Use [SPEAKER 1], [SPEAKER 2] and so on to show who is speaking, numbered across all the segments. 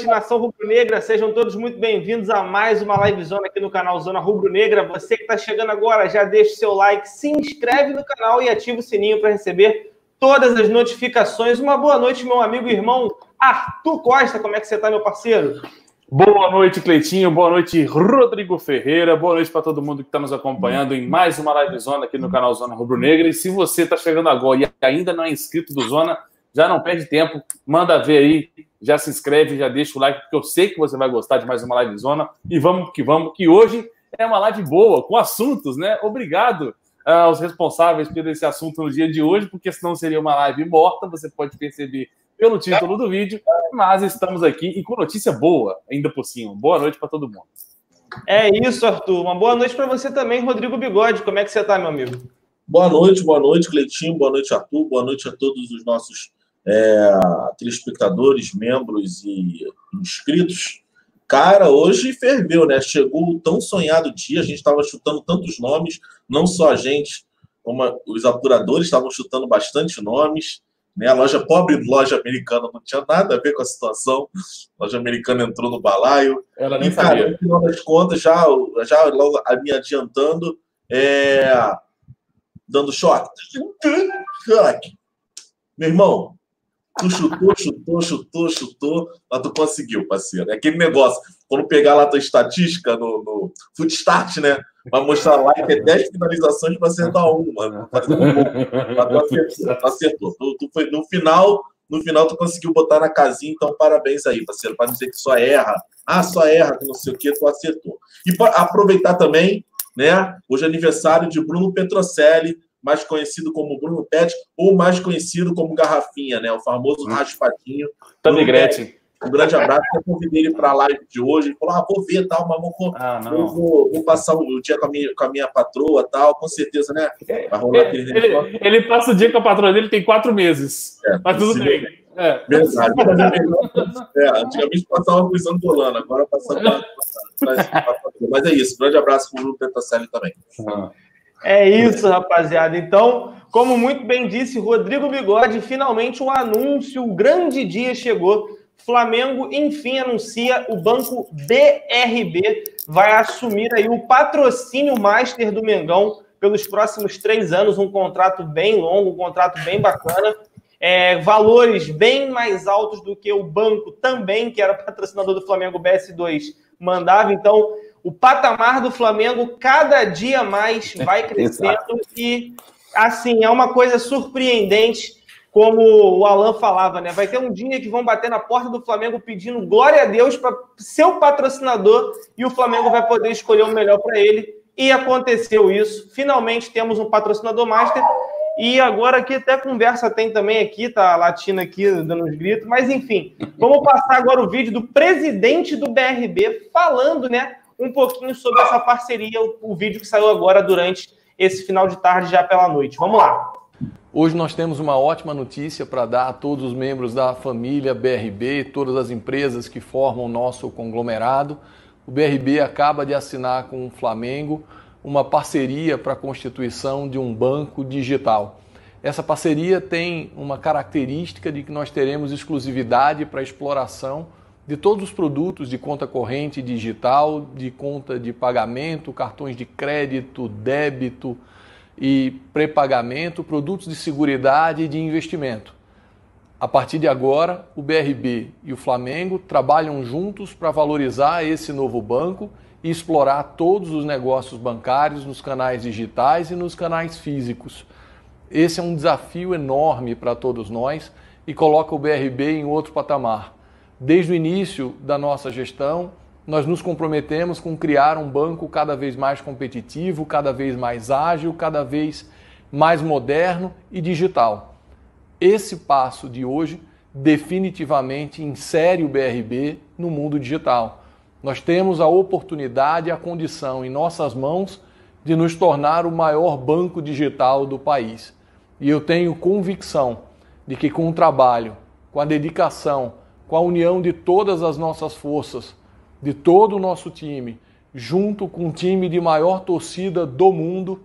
[SPEAKER 1] Noite, nação rubro-negra. Sejam todos muito bem-vindos a mais uma live zona aqui no canal Zona Rubro-Negra. Você que está chegando agora, já deixa o seu like, se inscreve no canal e ativa o sininho para receber todas as notificações. Uma boa noite, meu amigo e irmão Arthur Costa. Como é que você está, meu parceiro?
[SPEAKER 2] Boa noite, Cleitinho. Boa noite, Rodrigo Ferreira. Boa noite para todo mundo que está nos acompanhando em mais uma live zona aqui no canal Zona Rubro Negra. E se você está chegando agora e ainda não é inscrito do Zona, já não perde tempo, manda ver aí, já se inscreve, já deixa o like, porque eu sei que você vai gostar de mais uma live zona. E vamos que vamos, que hoje é uma live boa, com assuntos, né? Obrigado aos responsáveis por esse assunto no dia de hoje, porque senão seria uma live morta, você pode perceber pelo título do vídeo, mas estamos aqui e com notícia boa, ainda por cima. Boa noite para todo mundo.
[SPEAKER 1] É isso, Arthur. Uma boa noite para você também, Rodrigo Bigode. Como é que você está, meu amigo?
[SPEAKER 3] Boa noite, boa noite, Cleitinho. Boa noite, Arthur. Boa noite a todos os nossos é, telespectadores, membros e inscritos. Cara, hoje ferveu, né? Chegou o tão sonhado dia, a gente estava chutando tantos nomes, não só a gente, como os apuradores estavam chutando bastante nomes. Né? A loja pobre loja americana não tinha nada a ver com a situação. A loja americana entrou no balaio.
[SPEAKER 2] Ela nem e, cara, sabia.
[SPEAKER 3] no final das contas, já, já logo me adiantando, é, dando choque. Meu irmão, tu chutou, chutou, chutou, chutou, mas tu conseguiu, parceiro. É aquele negócio, quando pegar lá tua estatística no, no Footstart, né? Vai mostrar lá que é 10 finalizações para acertar uma. Um acertou. Tu acertou. Tu, tu foi, no final, no final, tu conseguiu botar na casinha, então parabéns aí, parceiro, para dizer que só erra. Ah, só erra, que não sei o que, tu acertou. E para aproveitar também, né? Hoje é aniversário de Bruno Petrocelli, mais conhecido como Bruno Pet, ou mais conhecido como Garrafinha, né? O famoso hum. raspadinho.
[SPEAKER 2] Também Gretchen.
[SPEAKER 3] Um grande abraço. Eu convidei ele para a live de hoje. Ele falou: ah, vou ver tal, mas vou, ah, vou, vou, passar o dia com a, minha, com a minha patroa tal, com certeza, né?
[SPEAKER 2] Vai rolar aquele ele, ele, passa o dia com a patroa dele, tem quatro meses. É, mas tudo bem.
[SPEAKER 3] É. Verdade. é, antigamente passava com o Angolano, agora passa para. Mas é isso. Grande abraço para o Bruno Petacelli também.
[SPEAKER 1] Ah. É isso, rapaziada. Então, como muito bem disse Rodrigo Bigode, finalmente o anúncio, o grande dia chegou. Flamengo, enfim, anuncia o banco BRB vai assumir aí o patrocínio master do Mengão pelos próximos três anos, um contrato bem longo, um contrato bem bacana. É, valores bem mais altos do que o banco também, que era patrocinador do Flamengo BS2, mandava. Então, o patamar do Flamengo cada dia mais vai crescendo e assim é uma coisa surpreendente, como o Alan falava, né? Vai ter um dia que vão bater na porta do Flamengo pedindo glória a Deus para seu patrocinador e o Flamengo vai poder escolher o melhor para ele. E aconteceu isso. Finalmente temos um patrocinador master. E agora aqui até conversa tem também aqui, tá latindo aqui, dando uns gritos, mas enfim, vamos passar agora o vídeo do presidente do BRB falando, né, um pouquinho sobre essa parceria, o, vídeo que saiu agora durante esse final de tarde já pela noite. Vamos lá.
[SPEAKER 4] Hoje nós temos uma ótima notícia para dar a todos os membros da família BRB, todas as empresas que formam o nosso conglomerado. O BRB acaba de assinar com o Flamengo uma parceria para a constituição de um banco digital. Essa parceria tem uma característica de que nós teremos exclusividade para exploração de todos os produtos de conta corrente digital, de conta de pagamento, cartões de crédito, débito e pré-pagamento, produtos de seguridade e de investimento. A partir de agora, o BRB e o Flamengo trabalham juntos para valorizar esse novo banco e explorar todos os negócios bancários nos canais digitais e nos canais físicos. Esse é um desafio enorme para todos nós e coloca o BRB em outro patamar. Desde o início da nossa gestão, nós nos comprometemos com criar um banco cada vez mais competitivo, cada vez mais ágil, cada vez mais moderno e digital. Esse passo de hoje definitivamente insere o BRB no mundo digital. Nós temos a oportunidade e a condição em nossas mãos de nos tornar o maior banco digital do país. E eu tenho convicção de que com o trabalho, com a dedicação, com a união de todas as nossas forças, de todo o nosso time, junto com o time de maior torcida do mundo,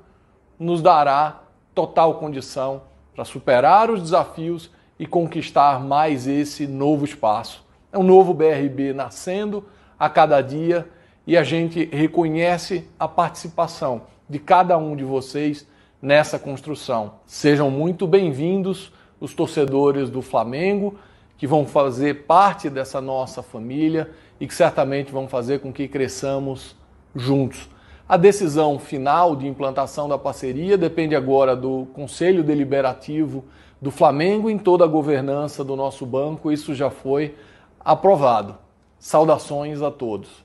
[SPEAKER 4] nos dará total condição para superar os desafios e conquistar mais esse novo espaço. É um novo BRB nascendo a cada dia e a gente reconhece a participação de cada um de vocês nessa construção. Sejam muito bem-vindos os torcedores do Flamengo que vão fazer parte dessa nossa família e que certamente vão fazer com que cresçamos juntos. A decisão final de implantação da parceria depende agora do Conselho Deliberativo do Flamengo em toda a governança do nosso banco. Isso já foi aprovado. Saudações a todos.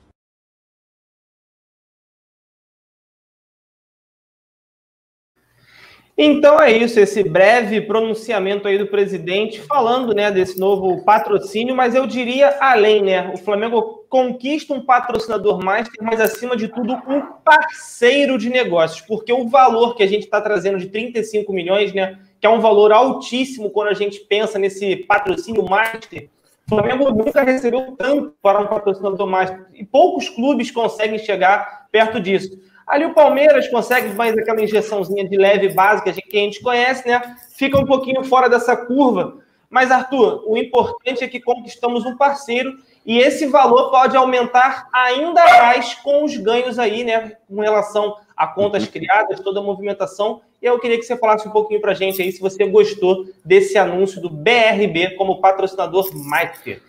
[SPEAKER 1] Então é isso, esse breve pronunciamento aí do presidente falando, né, desse novo patrocínio, mas eu diria além, né? O Flamengo conquista um patrocinador master, mas acima de tudo um parceiro de negócios, porque o valor que a gente está trazendo de 35 milhões, né, que é um valor altíssimo quando a gente pensa nesse patrocínio master, o Flamengo nunca recebeu tanto para um patrocinador master e poucos clubes conseguem chegar perto disso. Ali o Palmeiras consegue mais aquela injeçãozinha de leve básica que a gente conhece, né? Fica um pouquinho fora dessa curva. Mas, Arthur, o importante é que conquistamos um parceiro e esse valor pode aumentar ainda mais com os ganhos aí, né? Com relação a contas criadas, toda a movimentação. E eu queria que você falasse um pouquinho para a gente aí se você gostou desse anúncio do BRB como patrocinador Master.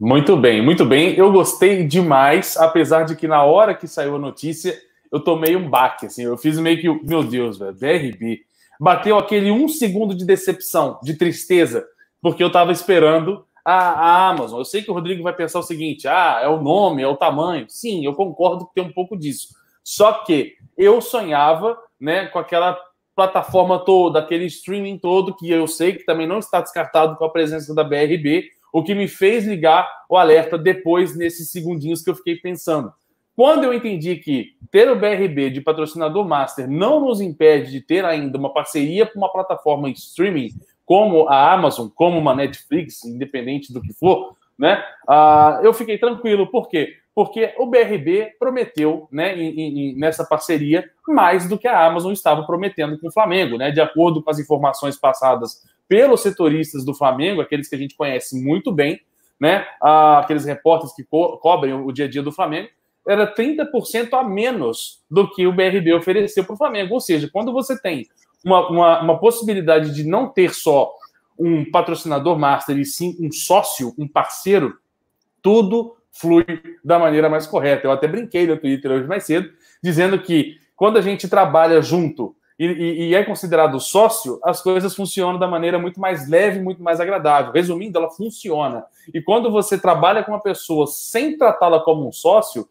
[SPEAKER 2] Muito bem, muito bem. Eu gostei demais, apesar de que na hora que saiu a notícia eu tomei um baque, assim, eu fiz meio que, meu Deus, velho, BRB. Bateu aquele um segundo de decepção, de tristeza, porque eu tava esperando a, a, Amazon. Eu sei que o Rodrigo vai pensar o seguinte: ah, é o nome, é o tamanho. Sim, eu concordo que tem um pouco disso. Só que eu sonhava, né, com aquela plataforma toda, aquele streaming todo, que eu sei que também não está descartado com a presença da BRB, o que me fez ligar o alerta depois, nesses segundinhos que eu fiquei pensando. Quando eu entendi que ter o BRB de patrocinador master não nos impede de ter ainda uma parceria com uma plataforma streaming como a Amazon, como uma Netflix, independente do que for, né? Uh, eu fiquei tranquilo. Por quê? Porque o BRB prometeu, né, em, em, nessa parceria, mais do que a Amazon estava prometendo com o Flamengo, né? De acordo com as informações passadas pelos setoristas do Flamengo, aqueles que a gente conhece muito bem, né? Uh, aqueles repórteres que co cobrem o dia a dia do Flamengo era 30% a menos do que o BRB ofereceu para o Flamengo. Ou seja, quando você tem uma, uma, uma, possibilidade de não ter só um patrocinador master e sim um sócio, um parceiro, tudo flui da maneira mais correta. Eu até brinquei no Twitter hoje mais cedo, dizendo que quando a gente trabalha junto e, e, e, é considerado sócio, as coisas funcionam da maneira muito mais leve, muito mais agradável. Resumindo, ela funciona. E quando você trabalha com uma pessoa sem tratá-la como um sócio,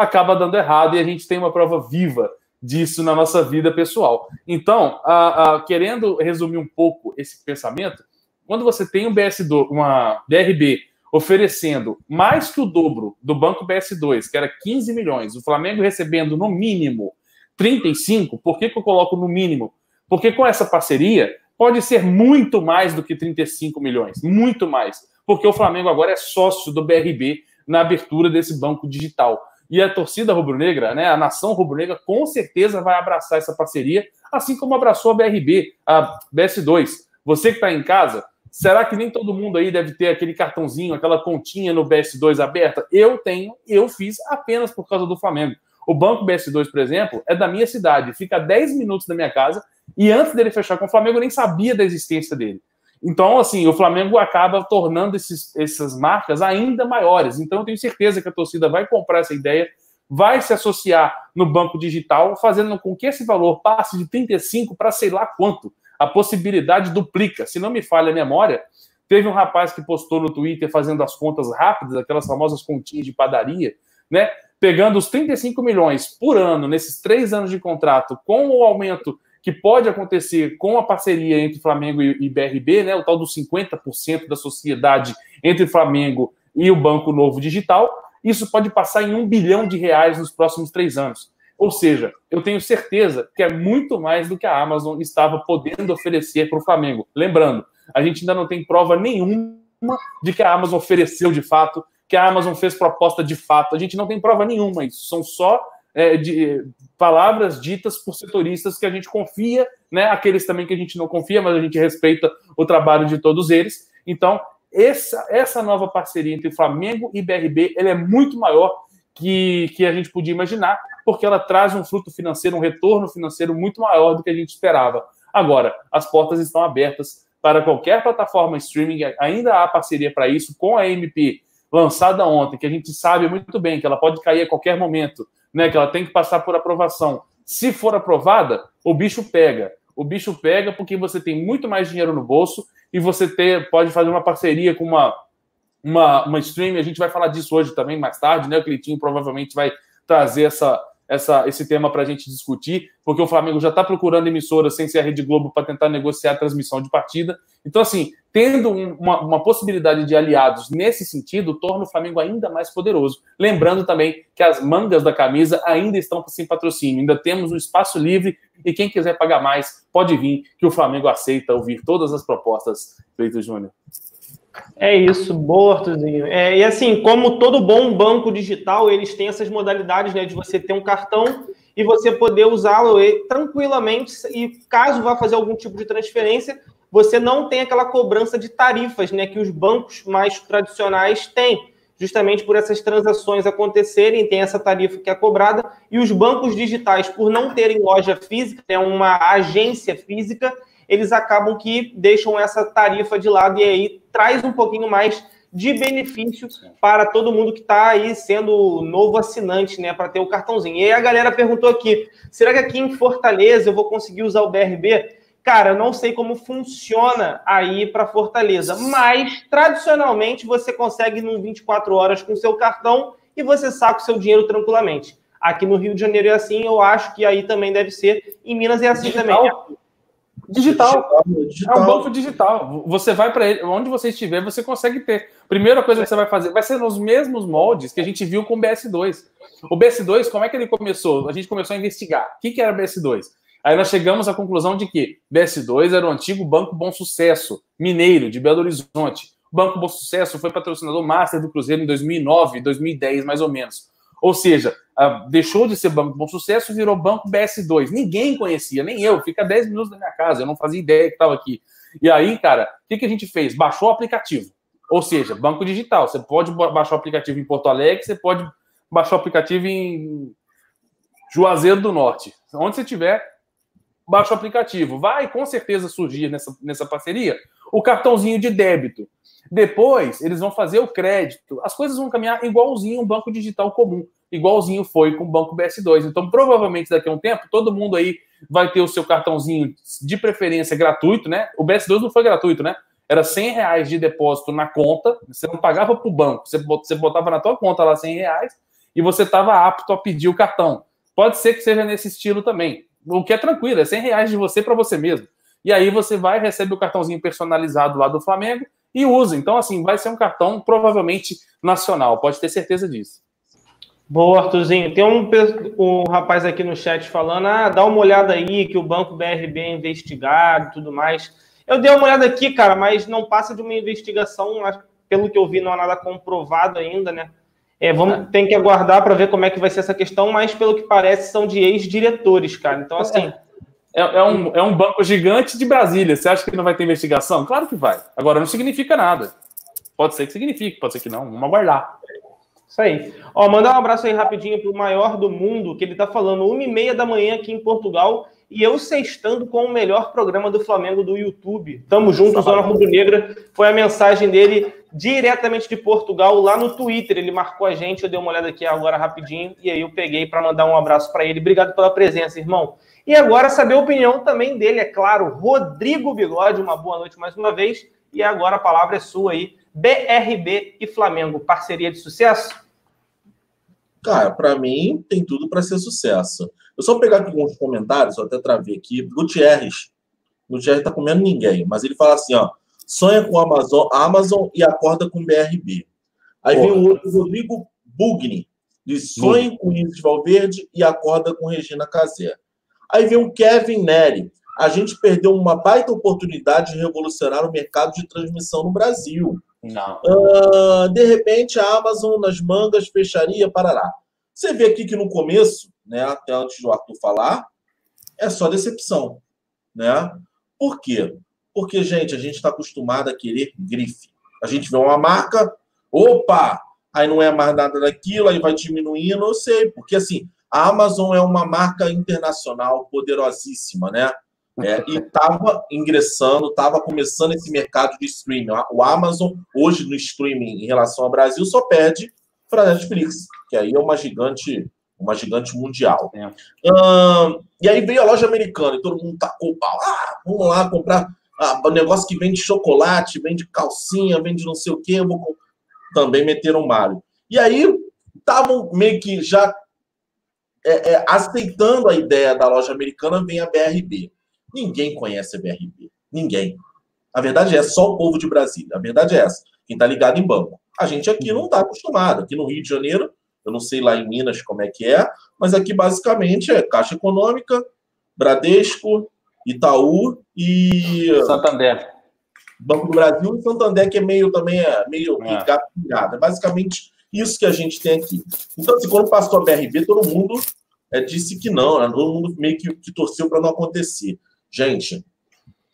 [SPEAKER 2] acaba dando errado e a gente tem uma prova viva disso na nossa vida pessoal. Então, a, a, querendo resumir um pouco esse pensamento, quando você tem um BS2, uma BRB oferecendo mais que o dobro do Banco BS2, que era 15 milhões, o Flamengo recebendo no mínimo 35, por que, que eu coloco no mínimo? Porque com essa parceria pode ser muito mais do que 35 milhões, muito mais, porque o Flamengo agora é sócio do BRB na abertura desse banco digital. E a torcida rubro-negra, né, a nação rubro-negra, com certeza vai abraçar essa parceria, assim como abraçou a BRB, a BS2. Você que está em casa, será que nem todo mundo aí deve ter aquele cartãozinho, aquela continha no BS2 aberta? Eu tenho, eu fiz apenas por causa do Flamengo. O banco BS2, por exemplo, é da minha cidade, fica a 10 minutos da minha casa, e antes dele fechar com o Flamengo, eu nem sabia da existência dele. Então, assim, o Flamengo acaba tornando esses, essas marcas ainda maiores. Então, eu tenho certeza que a torcida vai comprar essa ideia, vai se associar no banco digital, fazendo com que esse valor passe de 35 para sei lá quanto. A possibilidade duplica. Se não me falha a memória, teve um rapaz que postou no Twitter fazendo as contas rápidas, aquelas famosas continhas de padaria, né? Pegando os 35 milhões por ano nesses três anos de contrato, com o aumento que pode acontecer com a parceria entre Flamengo e BRB, né, o tal dos 50% da sociedade entre Flamengo e o Banco Novo Digital, isso pode passar em um bilhão de reais nos próximos três anos. Ou seja, eu tenho certeza que é muito mais do que a Amazon estava podendo oferecer para o Flamengo. Lembrando, a gente ainda não tem prova nenhuma de que a Amazon ofereceu de fato, que a Amazon fez proposta de fato. A gente não tem prova nenhuma. Isso são só é, de, palavras ditas por setoristas que a gente confia, né? Aqueles também que a gente não confia, mas a gente respeita o trabalho de todos eles. Então, essa, essa nova parceria entre Flamengo e BRB ela é muito maior que, que a gente podia imaginar, porque ela traz um fruto financeiro, um retorno financeiro muito maior do que a gente esperava. Agora, as portas estão abertas para qualquer plataforma streaming, ainda há parceria para isso com a MP lançada ontem, que a gente sabe muito bem que ela pode cair a qualquer momento, né? Que ela tem que passar por aprovação. Se for aprovada, o bicho pega. O bicho pega porque você tem muito mais dinheiro no bolso e você ter, pode fazer uma parceria com uma, uma, uma stream. A gente vai falar disso hoje também, mais tarde, né? O Cleitinho provavelmente vai trazer essa, essa, esse tema para a gente discutir, porque o Flamengo já está procurando emissoras sem ser a Rede Globo para tentar negociar a transmissão de partida. Então, assim, tendo um, uma, uma, possibilidade de aliados nesse sentido, torna o Flamengo ainda mais poderoso. Lembrando também que as mangas da camisa ainda estão sem patrocínio, ainda temos um espaço livre e quem quiser pagar mais pode vir, que o Flamengo aceita ouvir todas as propostas, Feito Júnior.
[SPEAKER 1] É isso, boa. É, e assim, como todo bom banco digital, eles têm essas modalidades né, de você ter um cartão e você poder usá-lo tranquilamente e caso vá fazer algum tipo de transferência, você não tem aquela cobrança de tarifas né, que os bancos mais tradicionais têm, justamente por essas transações acontecerem, tem essa tarifa que é cobrada, e os bancos digitais, por não terem loja física, é uma agência física, eles acabam que deixam essa tarifa de lado e aí traz um pouquinho mais de benefício para todo mundo que está aí sendo novo assinante, né, para ter o cartãozinho. E aí a galera perguntou aqui, será que aqui em Fortaleza eu vou conseguir usar o BRB? Cara, eu não sei como funciona aí para Fortaleza, mas tradicionalmente você consegue em 24 horas com seu cartão e você saca o seu dinheiro tranquilamente. Aqui no Rio de Janeiro é assim, eu acho que aí também deve ser. Em Minas é assim Digital. também.
[SPEAKER 2] Digital. digital. É um banco digital. Você vai para ele, onde você estiver, você consegue ter. Primeira coisa que você vai fazer vai ser nos mesmos moldes que a gente viu com o BS2. O BS2, como é que ele começou? A gente começou a investigar. O que, que era BS2? Aí nós chegamos à conclusão de que BS2 era o antigo Banco Bom Sucesso, mineiro, de Belo Horizonte. O Banco Bom Sucesso foi patrocinador master do Cruzeiro em 2009, 2010, mais ou menos. Ou seja, deixou de ser Banco Bom Sucesso e virou Banco BS2. Ninguém conhecia, nem eu. Fica 10 minutos da minha casa, eu não fazia ideia que estava aqui. E aí, cara, o que, que a gente fez? Baixou o aplicativo. Ou seja, banco digital. Você pode baixar o aplicativo em Porto Alegre, você pode baixar o aplicativo em Juazeiro do Norte. Onde você estiver, baixa o aplicativo. Vai com certeza surgir nessa, nessa parceria o cartãozinho de débito. Depois, eles vão fazer o crédito. As coisas vão caminhar igualzinho um banco digital comum, igualzinho foi com o banco BS2. Então, provavelmente daqui a um tempo, todo mundo aí vai ter o seu cartãozinho de preferência gratuito, né? O BS2 não foi gratuito, né? Era 100 reais de depósito na conta, você não pagava para o banco, você botava na tua conta lá 100 reais e você estava apto a pedir o cartão. Pode ser que seja nesse estilo também, o que é tranquilo, é 100 reais de você para você mesmo. E aí você vai, recebe o cartãozinho personalizado lá do Flamengo e usa. Então, assim, vai ser um cartão provavelmente nacional, pode ter certeza disso.
[SPEAKER 1] Boa, Arthurzinho. Tem um, um rapaz aqui no chat falando: ah, dá uma olhada aí que o Banco BRB é investigado e tudo mais. Eu dei uma olhada aqui, cara, mas não passa de uma investigação, pelo que eu vi, não há nada comprovado ainda, né? É, vamos, é. tem que aguardar para ver como é que vai ser essa questão, mas pelo que parece, são de ex-diretores, cara. Então, assim. É.
[SPEAKER 2] É, é, um, é um banco gigante de Brasília. Você acha que não vai ter investigação? Claro que vai. Agora, não significa nada. Pode ser que signifique, pode ser que não. Vamos aguardar.
[SPEAKER 1] Isso aí. Ó, mandar um abraço aí rapidinho para o maior do mundo, que ele está falando uma e meia da manhã aqui em Portugal e eu sextando com o melhor programa do Flamengo do YouTube. Tamo junto, Zona Rubro Negra. Foi a mensagem dele diretamente de Portugal lá no Twitter. Ele marcou a gente, eu dei uma olhada aqui agora rapidinho e aí eu peguei para mandar um abraço para ele. Obrigado pela presença, irmão. E agora saber a opinião também dele, é claro, Rodrigo Bigode. Uma boa noite mais uma vez. E agora a palavra é sua aí. BRB e Flamengo, parceria de sucesso?
[SPEAKER 3] Cara, para mim tem tudo para ser sucesso. Eu só pegar aqui alguns comentários, eu até travei aqui. Gutierrez. Gutierrez tá comendo ninguém, mas ele fala assim, ó. Sonha com a Amazon, Amazon e acorda com BRB. Aí Porra. vem o outro, Rodrigo Bugni. Diz sonha com Isis Valverde e acorda com Regina Casé. Aí vem o Kevin Neri. A gente perdeu uma baita oportunidade de revolucionar o mercado de transmissão no Brasil.
[SPEAKER 2] Não.
[SPEAKER 3] Uh, de repente, a Amazon nas mangas fecharia, parará. Você vê aqui que no começo, né, até antes do Arthur falar, é só decepção, né? Por quê? Porque, gente, a gente está acostumado a querer grife. A gente vê uma marca, opa, aí não é mais nada daquilo, aí vai diminuindo, eu sei, porque assim, a Amazon é uma marca internacional poderosíssima, né? É, e estava ingressando, estava começando esse mercado de streaming. O Amazon, hoje no streaming em relação ao Brasil, só perde para a Netflix, que aí é uma gigante, uma gigante mundial. É. e aí veio a loja americana e todo mundo tacou o pau. Ah, vamos lá comprar ah, o negócio que vende chocolate, vende calcinha, vende não sei o quê. Vou... Também meteram Mario. E aí estavam meio que já é, é, aceitando a ideia da loja americana, vem a BRB. Ninguém conhece a BRB. Ninguém. A verdade é só o povo de Brasília. A verdade é essa. Quem está ligado em banco. A gente aqui não está acostumado. Aqui no Rio de Janeiro, eu não sei lá em Minas como é que é, mas aqui basicamente é Caixa Econômica, Bradesco, Itaú e.
[SPEAKER 2] Santander.
[SPEAKER 3] Banco do Brasil e Santander, que é meio também é meio é. É basicamente isso que a gente tem aqui. Então, assim, quando passou a BRB, todo mundo é, disse que não, né? todo mundo meio que, que torceu para não acontecer. Gente,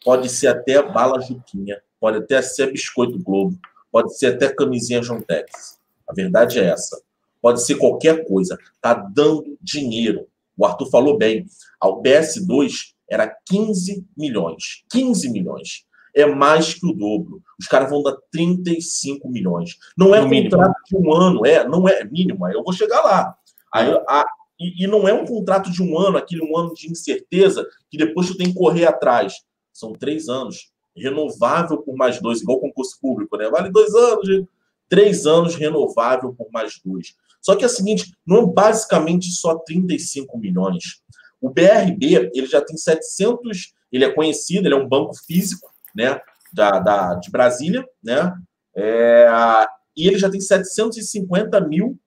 [SPEAKER 3] pode ser até bala Juquinha, pode até ser biscoito Globo, pode ser até camisinha Jontex. A verdade é essa. Pode ser qualquer coisa. Tá dando dinheiro. O Arthur falou bem. O BS2 era 15 milhões. 15 milhões. É mais que o dobro. Os caras vão dar 35 milhões. Não é no contrato mínimo. de um ano, é, não é mínimo. Aí eu vou chegar lá. Aí, a, e, e, não é um contrato de um ano, aquele um ano de incerteza, que depois tu tem que correr atrás. São três anos. Renovável por mais dois, igual concurso público, né? Vale dois anos, três anos renovável por mais dois. Só que é o seguinte, não é basicamente só 35 milhões. O BRB, ele já tem 700, ele é conhecido, ele é um banco físico, né, da, da de Brasília, né, é, e ele já tem 750 mil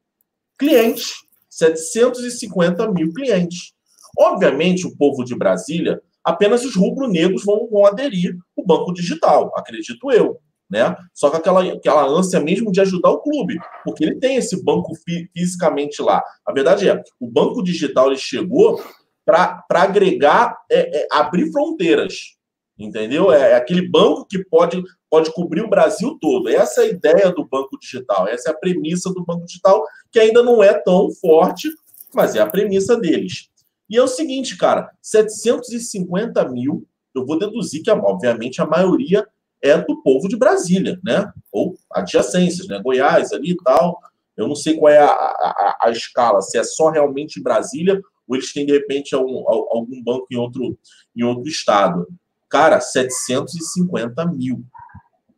[SPEAKER 3] clientes. 750 mil clientes. Obviamente, o povo de Brasília, apenas os rubro-negros vão, vão aderir o banco digital, acredito eu. Né? Só com aquela, aquela ânsia mesmo de ajudar o clube, porque ele tem esse banco fi, fisicamente lá. A verdade é, o banco digital ele chegou para agregar, é, é, abrir fronteiras, entendeu? É, é, aquele banco que pode, pode cobrir o Brasil todo. Essa é a ideia do banco digital, essa é a premissa do banco digital, que ainda não é tão forte, mas é a premissa deles. E é o seguinte, cara, 750 mil, eu vou deduzir que, obviamente, a maioria é do povo de Brasília, né? Ou adjacências, né? Goiás ali e tal. Eu não sei qual é a, a, a escala, se é só realmente Brasília ou eles têm, de repente, algum, algum banco em outro, em outro estado. Cara, 750 mil.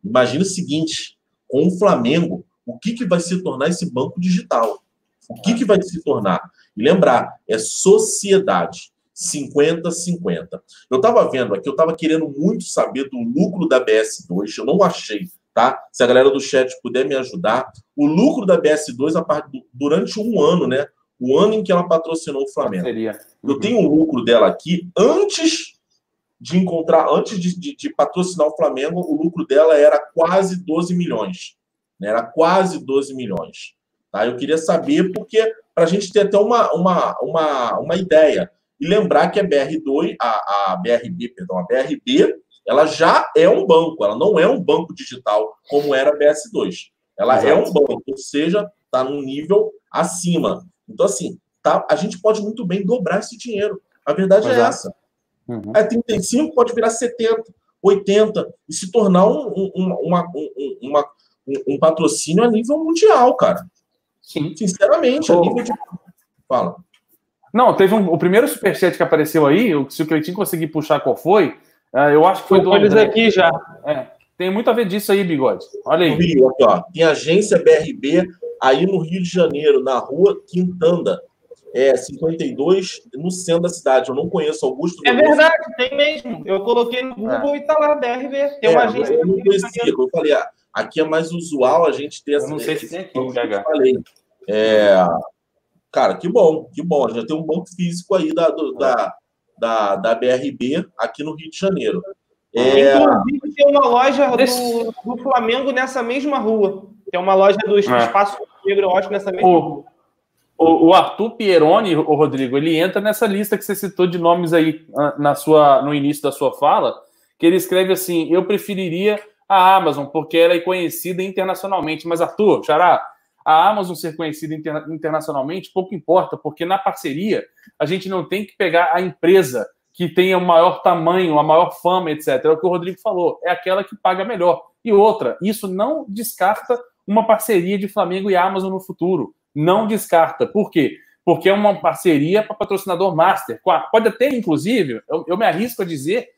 [SPEAKER 3] Imagina o seguinte: com o Flamengo, o que, que vai se tornar esse banco digital? O que, que vai se tornar? E lembrar, é sociedade. 50-50. Eu estava vendo aqui, eu estava querendo muito saber do lucro da BS2, eu não achei, tá? Se a galera do chat puder me ajudar. O lucro da BS2 a durante um ano, né? O ano em que ela patrocinou o Flamengo. Uhum. Eu tenho o lucro dela aqui antes de encontrar, antes de, de, de, patrocinar o Flamengo, o lucro dela era quase 12 milhões. Né? Era quase 12 milhões. Tá? Eu queria saber, porque para a gente ter até uma, uma, uma, uma ideia. E lembrar que a BR2, a, a BRB, perdão, a BRB, ela já é um banco, ela não é um banco digital como era a BS2. Ela Exato. é um banco, ou seja, está num nível acima. Então, assim, tá, a gente pode muito bem dobrar esse dinheiro. A verdade é Exato. é essa. Uhum. É 35, pode virar 70, 80 e se tornar um, um, uma, um, uma, um, patrocínio a nível mundial, cara. Sim. Sinceramente, a nível de. Fala.
[SPEAKER 2] Não, teve um, o primeiro superchat que apareceu aí, se o Cleitinho conseguir puxar qual foi, é, eu acho que foi do
[SPEAKER 1] eles aqui já.
[SPEAKER 2] É, tem muito a ver disso aí, Bigode. Olha aí.
[SPEAKER 3] Rio, aqui, ó. Tem agência BRB aí no Rio de Janeiro, na rua Quintanda é 52 no centro da cidade. Eu não conheço Augusto.
[SPEAKER 1] É verdade, tem mesmo. Eu coloquei no Google é. e tá lá, DRV. Tem é, uma agência.
[SPEAKER 3] Eu não conhecia, eu falei, ah, aqui é mais usual a gente ter essa.
[SPEAKER 2] Eu não sei se tem aqui, eu
[SPEAKER 3] falei. É, cara, que bom, que bom. Já tem um banco físico aí da, do, da, da, da BRB aqui no Rio de Janeiro.
[SPEAKER 1] É... Inclusive, tem uma loja do, do, Flamengo nessa mesma rua. Tem uma loja do é. Espaço Negro, eu acho, nessa mesma rua.
[SPEAKER 2] O, o, Arthur Pieroni, o Rodrigo, ele entra nessa lista que você citou de nomes aí ah, na sua, no início da sua fala, que ele escreve assim: eu preferiria a Amazon, porque ela é conhecida internacionalmente. Mas, Arthur, Xará, a Amazon ser conhecida interna internacionalmente pouco importa, porque na parceria a gente não tem que pegar a empresa que tenha o maior tamanho, a maior fama, etc. É o que o Rodrigo falou, é aquela que paga melhor. E outra, isso não descarta uma parceria de Flamengo e Amazon no futuro. Não descarta. Por quê? Porque é uma parceria para patrocinador master. Pode até, inclusive, eu, eu me arrisco a dizer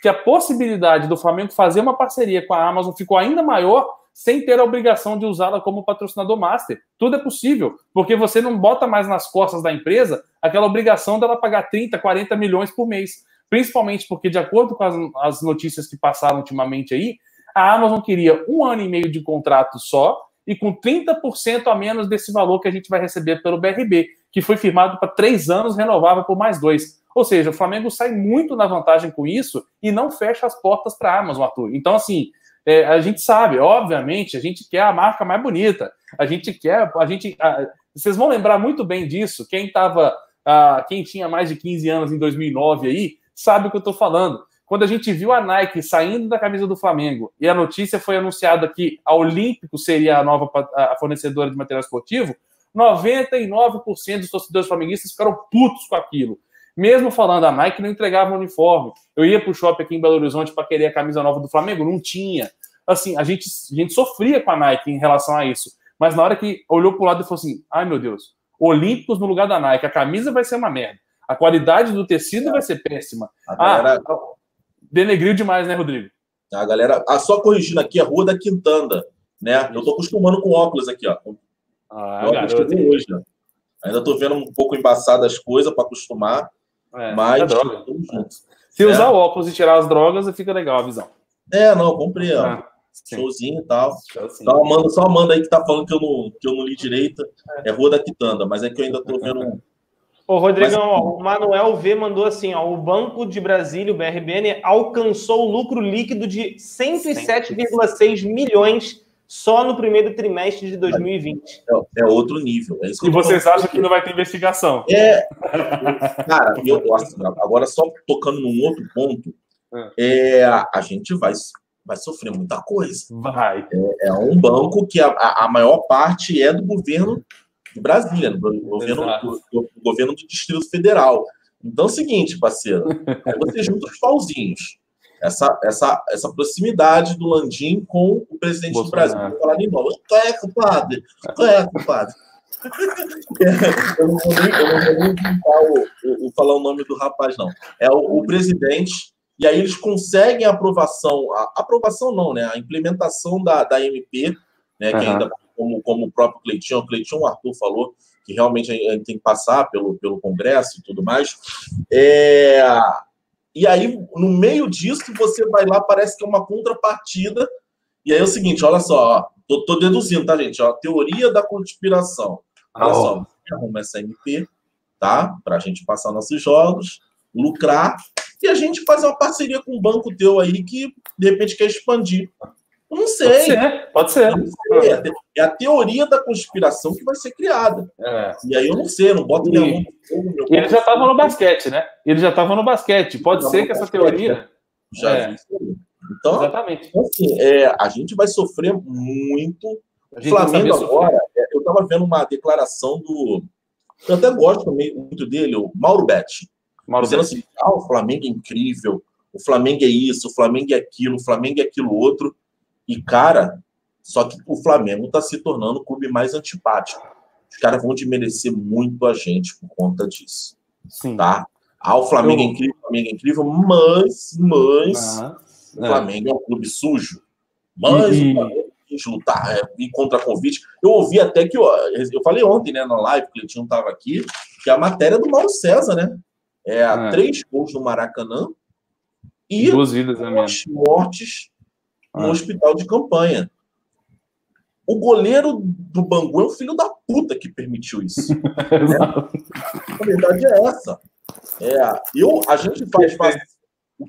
[SPEAKER 2] que a possibilidade do Flamengo fazer uma parceria com a Amazon ficou ainda maior sem ter a obrigação de usá-la como patrocinador master. Tudo é possível, porque você não bota mais nas costas da empresa aquela obrigação dela pagar 30, 40 milhões por mês. Principalmente porque, de acordo com as, as notícias que passaram ultimamente aí, a Amazon queria um ano e meio de contrato só e com 30% a menos desse valor que a gente vai receber pelo BRB, que foi firmado para três anos, renovável por mais dois. Ou seja, o Flamengo sai muito na vantagem com isso e não fecha as portas para a Amazon, Arthur. Então, assim, é, a gente sabe, obviamente, a gente quer a marca mais bonita. A gente quer, a gente. A, vocês vão lembrar muito bem disso. Quem estava, quem tinha mais de 15 anos em 2009 aí, sabe o que eu estou falando. Quando a gente viu a Nike saindo da camisa do Flamengo e a notícia foi anunciada que a Olímpico seria a nova a fornecedora de material esportivo, 99% dos torcedores flamenguistas ficaram putos com aquilo. Mesmo falando, a Nike não entregava o uniforme. Eu ia para o shopping aqui em Belo Horizonte para querer a camisa nova do Flamengo, não tinha. Assim, a gente, a gente sofria com a Nike em relação a isso. Mas na hora que olhou para o lado e falou assim: ai meu Deus, Olímpicos no lugar da Nike, a camisa vai ser uma merda. A qualidade do tecido é. vai ser péssima. A galera... Ah, denegriu demais, né, Rodrigo?
[SPEAKER 3] A galera. Ah, só corrigindo aqui, a Rua da Quintanda, né? Eu tô acostumando com óculos aqui, ó. Ah, óculos hoje, né? Ainda tô vendo um pouco embaçado as coisas para acostumar. É, mas. É.
[SPEAKER 2] Se usar o óculos e tirar as drogas, fica legal a visão.
[SPEAKER 3] É, não, comprei, ó. Ah, Showzinho e tal. Só manda, só manda aí que tá falando que eu não, que eu não li direito. É. é Rua da Quitanda, mas é que eu ainda tô vendo.
[SPEAKER 1] Ô, Rodrigão, mas... ó, o Manuel V mandou assim: ó, o Banco de Brasília, o BRBN, alcançou o lucro líquido de 107,6 milhões só no primeiro trimestre de 2020.
[SPEAKER 3] É, é outro nível. É
[SPEAKER 2] e vocês acham que não vai ter investigação?
[SPEAKER 3] É. Cara, eu gosto. Agora, só tocando num outro ponto, é, a gente vai, vai sofrer muita coisa.
[SPEAKER 2] Vai.
[SPEAKER 3] É, é um banco que a, a maior parte é do governo de Brasília, do governo, do, do, governo do Distrito Federal. Então é o seguinte, parceiro, aí você junta os pauzinhos essa, essa, essa proximidade do Landim com o presidente Bolsonaro. do Brasil. Falar em bola. Qual é, compadre? Qual é, compadre? eu não vou nem, eu não vou nem o, o, falar o nome do rapaz, não. É o, o, presidente, e aí eles conseguem a aprovação, a aprovação não, né? A implementação da, da MP, né? Que uhum. ainda, como, como o próprio Cleitinho, o Cleitinho, o Arthur falou, que realmente a gente tem que passar pelo, pelo Congresso e tudo mais. É, e aí, no meio disso, você vai lá, parece que é uma contrapartida. E aí é o seguinte, olha só, ó, tô, tô deduzindo, tá, gente? Ó, teoria da conspiração. Olha ah, só, você arruma essa MP, tá? Pra gente passar nossos jogos, lucrar, e a gente faz uma parceria com um banco teu aí que, de repente, quer expandir. Eu não sei.
[SPEAKER 2] Pode ser. Pode ser.
[SPEAKER 3] É, é a teoria da conspiração que vai ser criada. É. E aí eu não sei, eu não boto nenhum.
[SPEAKER 2] Ele já estava no basquete, né? Ele já estava no basquete. Pode ser que essa basquete, teoria. Né?
[SPEAKER 3] Já é. Então, Exatamente. Então, assim, é, a gente vai sofrer muito. O Flamengo agora, é, eu estava vendo uma declaração do. Eu até gosto muito dele, o Mauro Betti. Mauro dizendo Betti. assim: ah, o Flamengo é incrível, o Flamengo é isso, o Flamengo é aquilo, o Flamengo é aquilo outro. E, cara, só que o Flamengo está se tornando o clube mais antipático. Os caras vão desmerecer muito a gente por conta disso. Sim. Tá? Ah, o Flamengo é é incrível, o Flamengo é incrível, mas, mas ah, o Flamengo é. é um clube sujo. Mas e... o Flamengo quis lutar, é, contra convite. Eu ouvi até que, eu, eu falei ontem, né, na live, que o Cleitinho estava aqui, que a matéria do Mauro César, né? É, é. três gols no Maracanã e
[SPEAKER 2] duas vidas, né,
[SPEAKER 3] mortes no ah. hospital de campanha. O goleiro do Bangu é o filho da puta que permitiu isso. né? A verdade é essa. É, eu, a gente faz.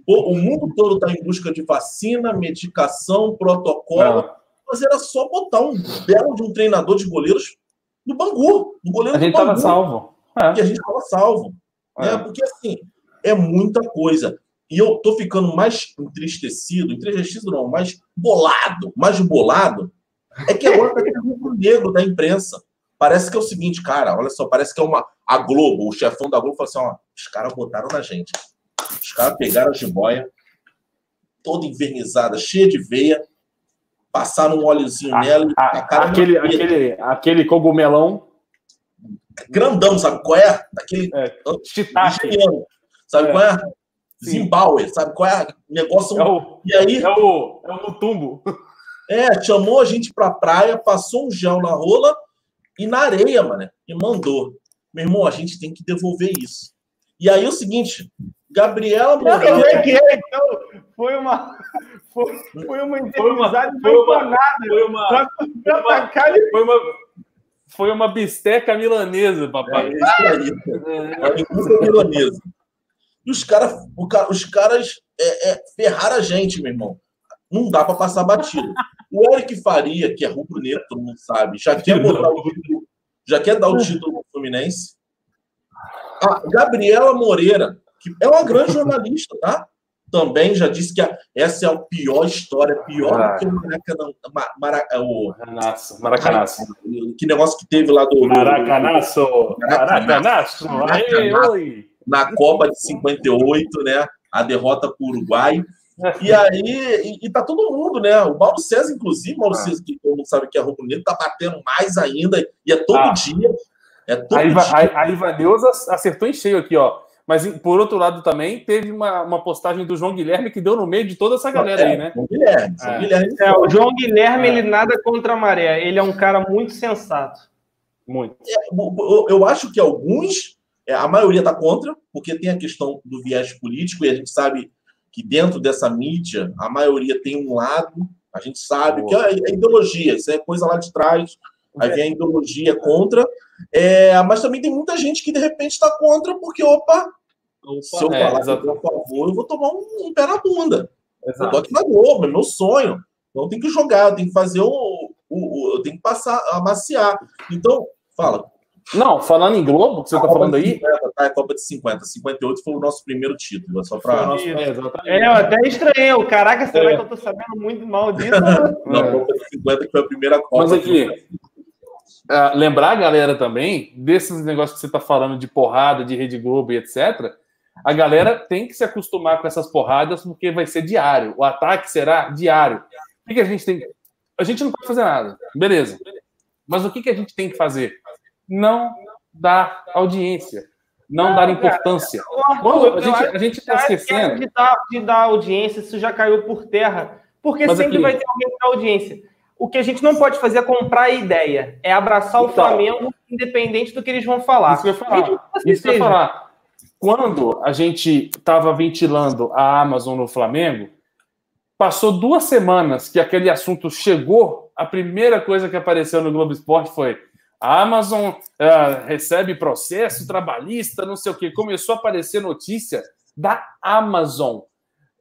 [SPEAKER 3] O, o mundo todo está em busca de vacina, medicação, protocolo. Ah. Mas era só botar um belo de um treinador de goleiros no Bangu, no goleiro
[SPEAKER 2] A gente
[SPEAKER 3] do Bangu.
[SPEAKER 2] tava salvo. É.
[SPEAKER 3] E a gente estava salvo.
[SPEAKER 2] É.
[SPEAKER 3] Né? Porque, assim, é muita coisa. E eu tô ficando mais entristecido, entristecido não, mais bolado, mais bolado, é que agora tá tendo um negro da imprensa. Parece que é o seguinte, cara, olha só, parece que é uma. A Globo, o chefão da Globo falou assim: ó, os caras botaram na gente. Os caras pegaram a jiboia, toda envernizada, cheia de veia, passaram um óleozinho nela e
[SPEAKER 2] A-
[SPEAKER 3] tacaram na
[SPEAKER 2] aquele, aquele, aquele cogumelão
[SPEAKER 3] grandão, sabe qual é? Daquele
[SPEAKER 2] É,
[SPEAKER 3] sabe
[SPEAKER 2] É.
[SPEAKER 3] qual é? Zimbábue, sabe qual é? Negócio.
[SPEAKER 2] É o,
[SPEAKER 3] E aí,
[SPEAKER 2] é o, é o mutumbo.
[SPEAKER 3] é, chamou a gente pra praia, passou um gel na rola e na areia, mano, e mandou. Meu irmão, a gente tem que devolver isso. E aí o seguinte, Gabriela Moreira.
[SPEAKER 1] é que é, então? Foi uma. Foi, foi uma eternidade
[SPEAKER 2] foi uma- Foi uma,
[SPEAKER 1] pra, pra atacar e
[SPEAKER 2] foi uma, foi uma bisteca milanesa,
[SPEAKER 3] É
[SPEAKER 2] papai.
[SPEAKER 3] isso aí. A linguiça milanesa. E os, cara, o ca- os caras é, é, ferraram a gente, meu irmão. Não dá pra passar batido. O Eric Faria, que é rubro-negro, todo mundo sabe, já quer botar o título, já quer dar o título no Fluminense. A Gabriela Moreira, que é uma grande jornalista, tá? Também já disse que a- essa é a pior história, pior do que o Maracanã, Ma- Mara- é o
[SPEAKER 2] Maracanaço, maracanaço.
[SPEAKER 3] que negócio que teve lá do, do-
[SPEAKER 2] Maracanaço, maracanaço. Aê, oi.
[SPEAKER 3] Na Copa de 58, né? A derrota para o Uruguai. E aí, e, e tá todo mundo, né? O Mauro César, inclusive, Mauro
[SPEAKER 2] Ah.
[SPEAKER 3] César, que todo mundo sabe que é rubro negro, tá batendo mais ainda, e é todo
[SPEAKER 2] Ah.
[SPEAKER 3] dia. É todo
[SPEAKER 2] A, Iva,
[SPEAKER 3] dia.
[SPEAKER 2] a, a Ivaneuza acertou em cheio aqui, ó. Mas por outro lado também teve uma, uma postagem do João Guilherme que deu no meio de toda essa galera aí, né?
[SPEAKER 3] São Guilherme, São
[SPEAKER 2] É.
[SPEAKER 3] Guilherme.
[SPEAKER 1] É, o João Guilherme,
[SPEAKER 2] É.
[SPEAKER 1] ele nada contra a maré. Ele é um cara muito sensato.
[SPEAKER 2] Muito.
[SPEAKER 3] Eu, eu acho que alguns, é, a maioria tá contra, porque tem a questão do viés político, e a gente sabe que dentro dessa mídia, a maioria tem um lado, a gente sabe que é, é ideologia, isso é coisa lá de trás, aí vem a ideologia contra, é, mas também tem muita gente que de repente está contra, porque, opa, se eu
[SPEAKER 2] É,
[SPEAKER 3] falar que
[SPEAKER 2] exato.
[SPEAKER 3] eu favor, eu vou tomar um, um pé na bunda. Eu tô
[SPEAKER 2] Exato.
[SPEAKER 3] aqui na Globo, é meu sonho. Então tem que jogar, tenho que fazer o. o, o eu tenho que passar, amaciar. Então, fala.
[SPEAKER 2] Não, falando em Globo, que você tá
[SPEAKER 3] Copa
[SPEAKER 2] falando aí.
[SPEAKER 3] 50, tá? É Copa de 50. 58 foi o nosso primeiro título. É só pra.
[SPEAKER 2] É, exatamente.
[SPEAKER 1] É, eu até estranhei. Caraca, será
[SPEAKER 2] É.
[SPEAKER 1] que eu tô sabendo muito mal disso?
[SPEAKER 3] Não,
[SPEAKER 2] É.
[SPEAKER 3] Copa de 50 que foi a primeira Copa.
[SPEAKER 2] Mas aqui, ah, lembrar a galera também desses negócios que você tá falando de porrada, de Rede Globo e etc. A galera tem que se acostumar com essas porradas porque vai ser diário. O ataque será diário. O que, que a gente tem? A gente não pode fazer nada, beleza. Mas o que, que a gente tem que fazer? Não dar audiência, não dar importância. Quando a gente, a gente tá esquecendo.
[SPEAKER 1] De dar, de dar audiência, isso já caiu por terra. Porque
[SPEAKER 2] Mas
[SPEAKER 1] sempre
[SPEAKER 2] aqui-
[SPEAKER 1] vai ter alguém para audiência. O que a gente não pode fazer é comprar a ideia. É abraçar o
[SPEAKER 2] Então.
[SPEAKER 1] Flamengo, independente do que eles vão falar.
[SPEAKER 2] Isso que eu ia falar.
[SPEAKER 1] Que
[SPEAKER 2] Isso que eu falar. Quando a gente estava ventilando a Amazon no Flamengo, passou duas semanas que aquele assunto chegou, a primeira coisa que apareceu no Globo Esporte foi a Amazon ah, recebe processo trabalhista, não sei o que. Começou a aparecer notícia da Amazon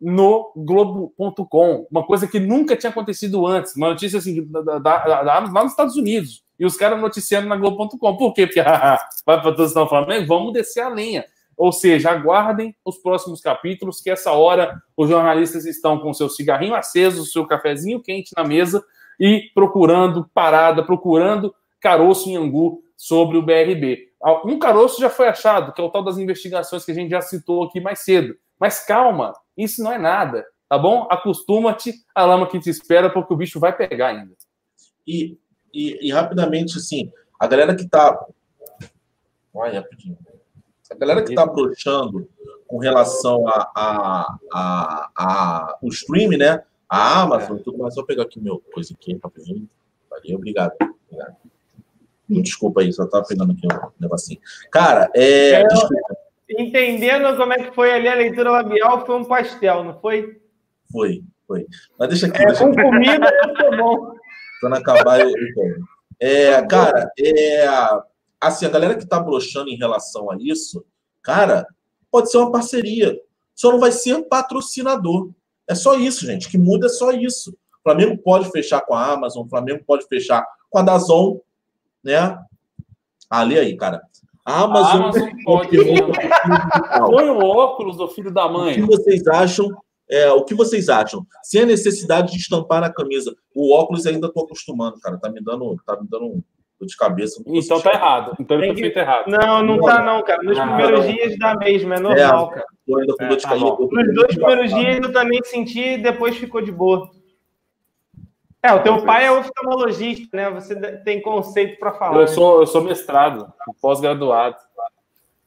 [SPEAKER 2] no Globo.com, uma coisa que nunca tinha acontecido antes, uma notícia assim da, da, da, Amazon lá nos Estados Unidos, e os caras noticiando na Globo.com. Por quê? Porque vai patrocinar o Flamengo? Vamos descer a lenha. Ou seja, aguardem os próximos capítulos, que essa hora os jornalistas estão com seu cigarrinho aceso, seu cafezinho quente na mesa e procurando parada, procurando caroço em angu sobre o BRB. Um caroço já foi achado, que é o tal das investigações que a gente já citou aqui mais cedo. Mas calma, isso não é nada, tá bom? Acostuma-te à lama que te espera, porque o bicho vai pegar ainda.
[SPEAKER 3] E, e, e rapidamente, assim, a galera que tá. Olha, rapidinho. A galera que tá broxando com relação a, a, a, a, o stream, né? A Amazon tudo mais. Só pegar aqui meu coisa aqui, rapidinho. Valeu, obrigado. obrigado. Desculpa aí, só tava pegando aqui um negocinho. Cara, é.
[SPEAKER 1] É, Entendendo como é que foi ali a leitura labial, foi um pastel, não foi?
[SPEAKER 3] foi, foi. Mas deixa aqui,
[SPEAKER 1] É,
[SPEAKER 3] deixa
[SPEAKER 1] com
[SPEAKER 3] aqui.
[SPEAKER 1] comida eu tô bom.
[SPEAKER 3] Quando acabar, eu, eu. É, cara, é, assim, a galera que tá broxando em relação a isso, cara, pode ser uma parceria. Só não vai ser patrocinador. É só isso, gente. O que muda é só isso. O Flamengo pode fechar com a Amazon, o Flamengo pode fechar com a Dazon, né? Ah, lê aí, cara.
[SPEAKER 2] A Amazon, a Amazon pode. Põe o óculos do filho da mãe.
[SPEAKER 3] O que vocês acham? É, o que vocês acham? Sem a necessidade de estampar na camisa. O óculos ainda estou acostumando, cara. Tá me dando, tá me dando um de cabeça.
[SPEAKER 2] Então tá errado. Então ele foi feito errado.
[SPEAKER 1] Não, não tá não, cara. Nos ah, primeiros não. dias dá mesmo, é normal, é, cara. Tô ainda com é, dor de tá Nos dois primeiros dias eu também senti, depois ficou de boa. É, o teu pai é oftalmologista, né? Você tem conceito para falar.
[SPEAKER 2] Eu sou, eu sou mestrado, pós-graduado.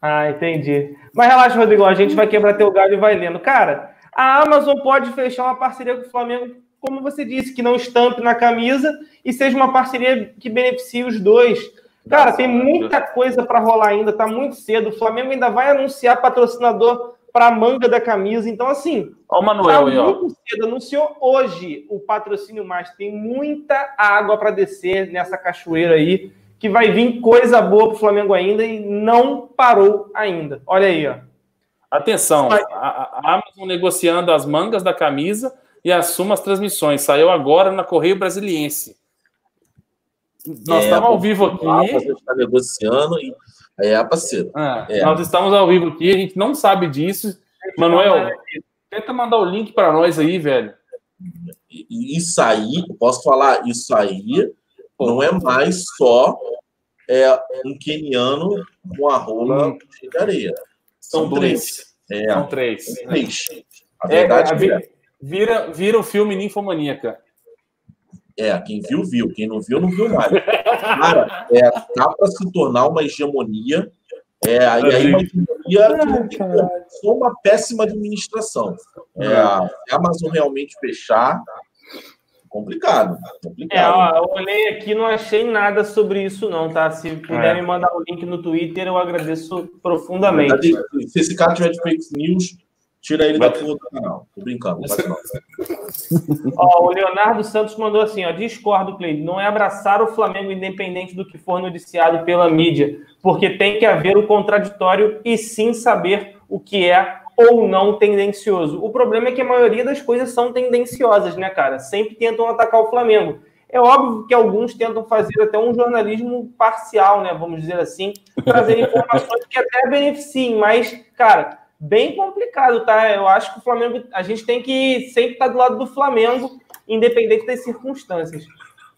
[SPEAKER 1] Ah, entendi. Mas relaxa, Rodrigo, a gente vai quebrar teu galho e vai lendo. Cara, a Amazon pode fechar uma parceria com o Flamengo, como você disse, que não estampe na camisa e seja uma parceria que beneficie os dois. Cara, tem muita coisa para rolar ainda, tá muito cedo. O Flamengo ainda vai anunciar patrocinador para a manga da camisa. Então, assim,
[SPEAKER 2] o Manuel, tá aí,
[SPEAKER 1] muito cedo. Anunciou hoje o patrocínio mais. Tem muita água para descer nessa cachoeira aí, que vai vir coisa boa para o Flamengo ainda e não parou ainda. Olha aí, ó.
[SPEAKER 2] Atenção, a, a Amazon negociando as mangas da camisa e assuma as transmissões. Saiu agora na Correio Brasiliense. Nós é, estamos ao vivo aqui. A
[SPEAKER 3] está negociando e é, parceiro.
[SPEAKER 2] É, é. Nós estamos ao vivo aqui, a gente não sabe disso. Manuel, tenta mandar o link para nós aí, velho.
[SPEAKER 3] Isso aí, posso falar, isso aí não é mais só é, um keniano com a rola hum. de areia.
[SPEAKER 2] São, São três.
[SPEAKER 3] É,
[SPEAKER 2] São três.
[SPEAKER 3] três.
[SPEAKER 2] A verdade é, vira, vira o filme Ninfomaníaca.
[SPEAKER 3] É, quem viu, viu. Quem não viu, não viu mais. Cara, é, tá para se tornar uma hegemonia. É, aí, aí uma hegemonia que só uma péssima administração. É, a Amazon realmente fechar, complicado. complicado. É,
[SPEAKER 1] ó, eu olhei aqui não achei nada sobre isso, não, tá? Se puder é. me mandar o link no Twitter, eu agradeço profundamente. Verdade,
[SPEAKER 3] se esse cara tiver de fake news, Tira ele da porra do canal. Tô brincando.
[SPEAKER 1] ó, o Leonardo Santos mandou assim: ó, discordo, Cleide. Não é abraçar o Flamengo independente do que for noticiado pela mídia, porque tem que haver o contraditório e sim saber o que é ou não tendencioso. O problema é que a maioria das coisas são tendenciosas, né, cara? Sempre tentam atacar o Flamengo. É óbvio que alguns tentam fazer até um jornalismo parcial, né? Vamos dizer assim, trazer informações que até beneficiem, mas, cara bem complicado, tá? Eu acho que o Flamengo, a gente tem que sempre estar do lado do Flamengo, independente das circunstâncias.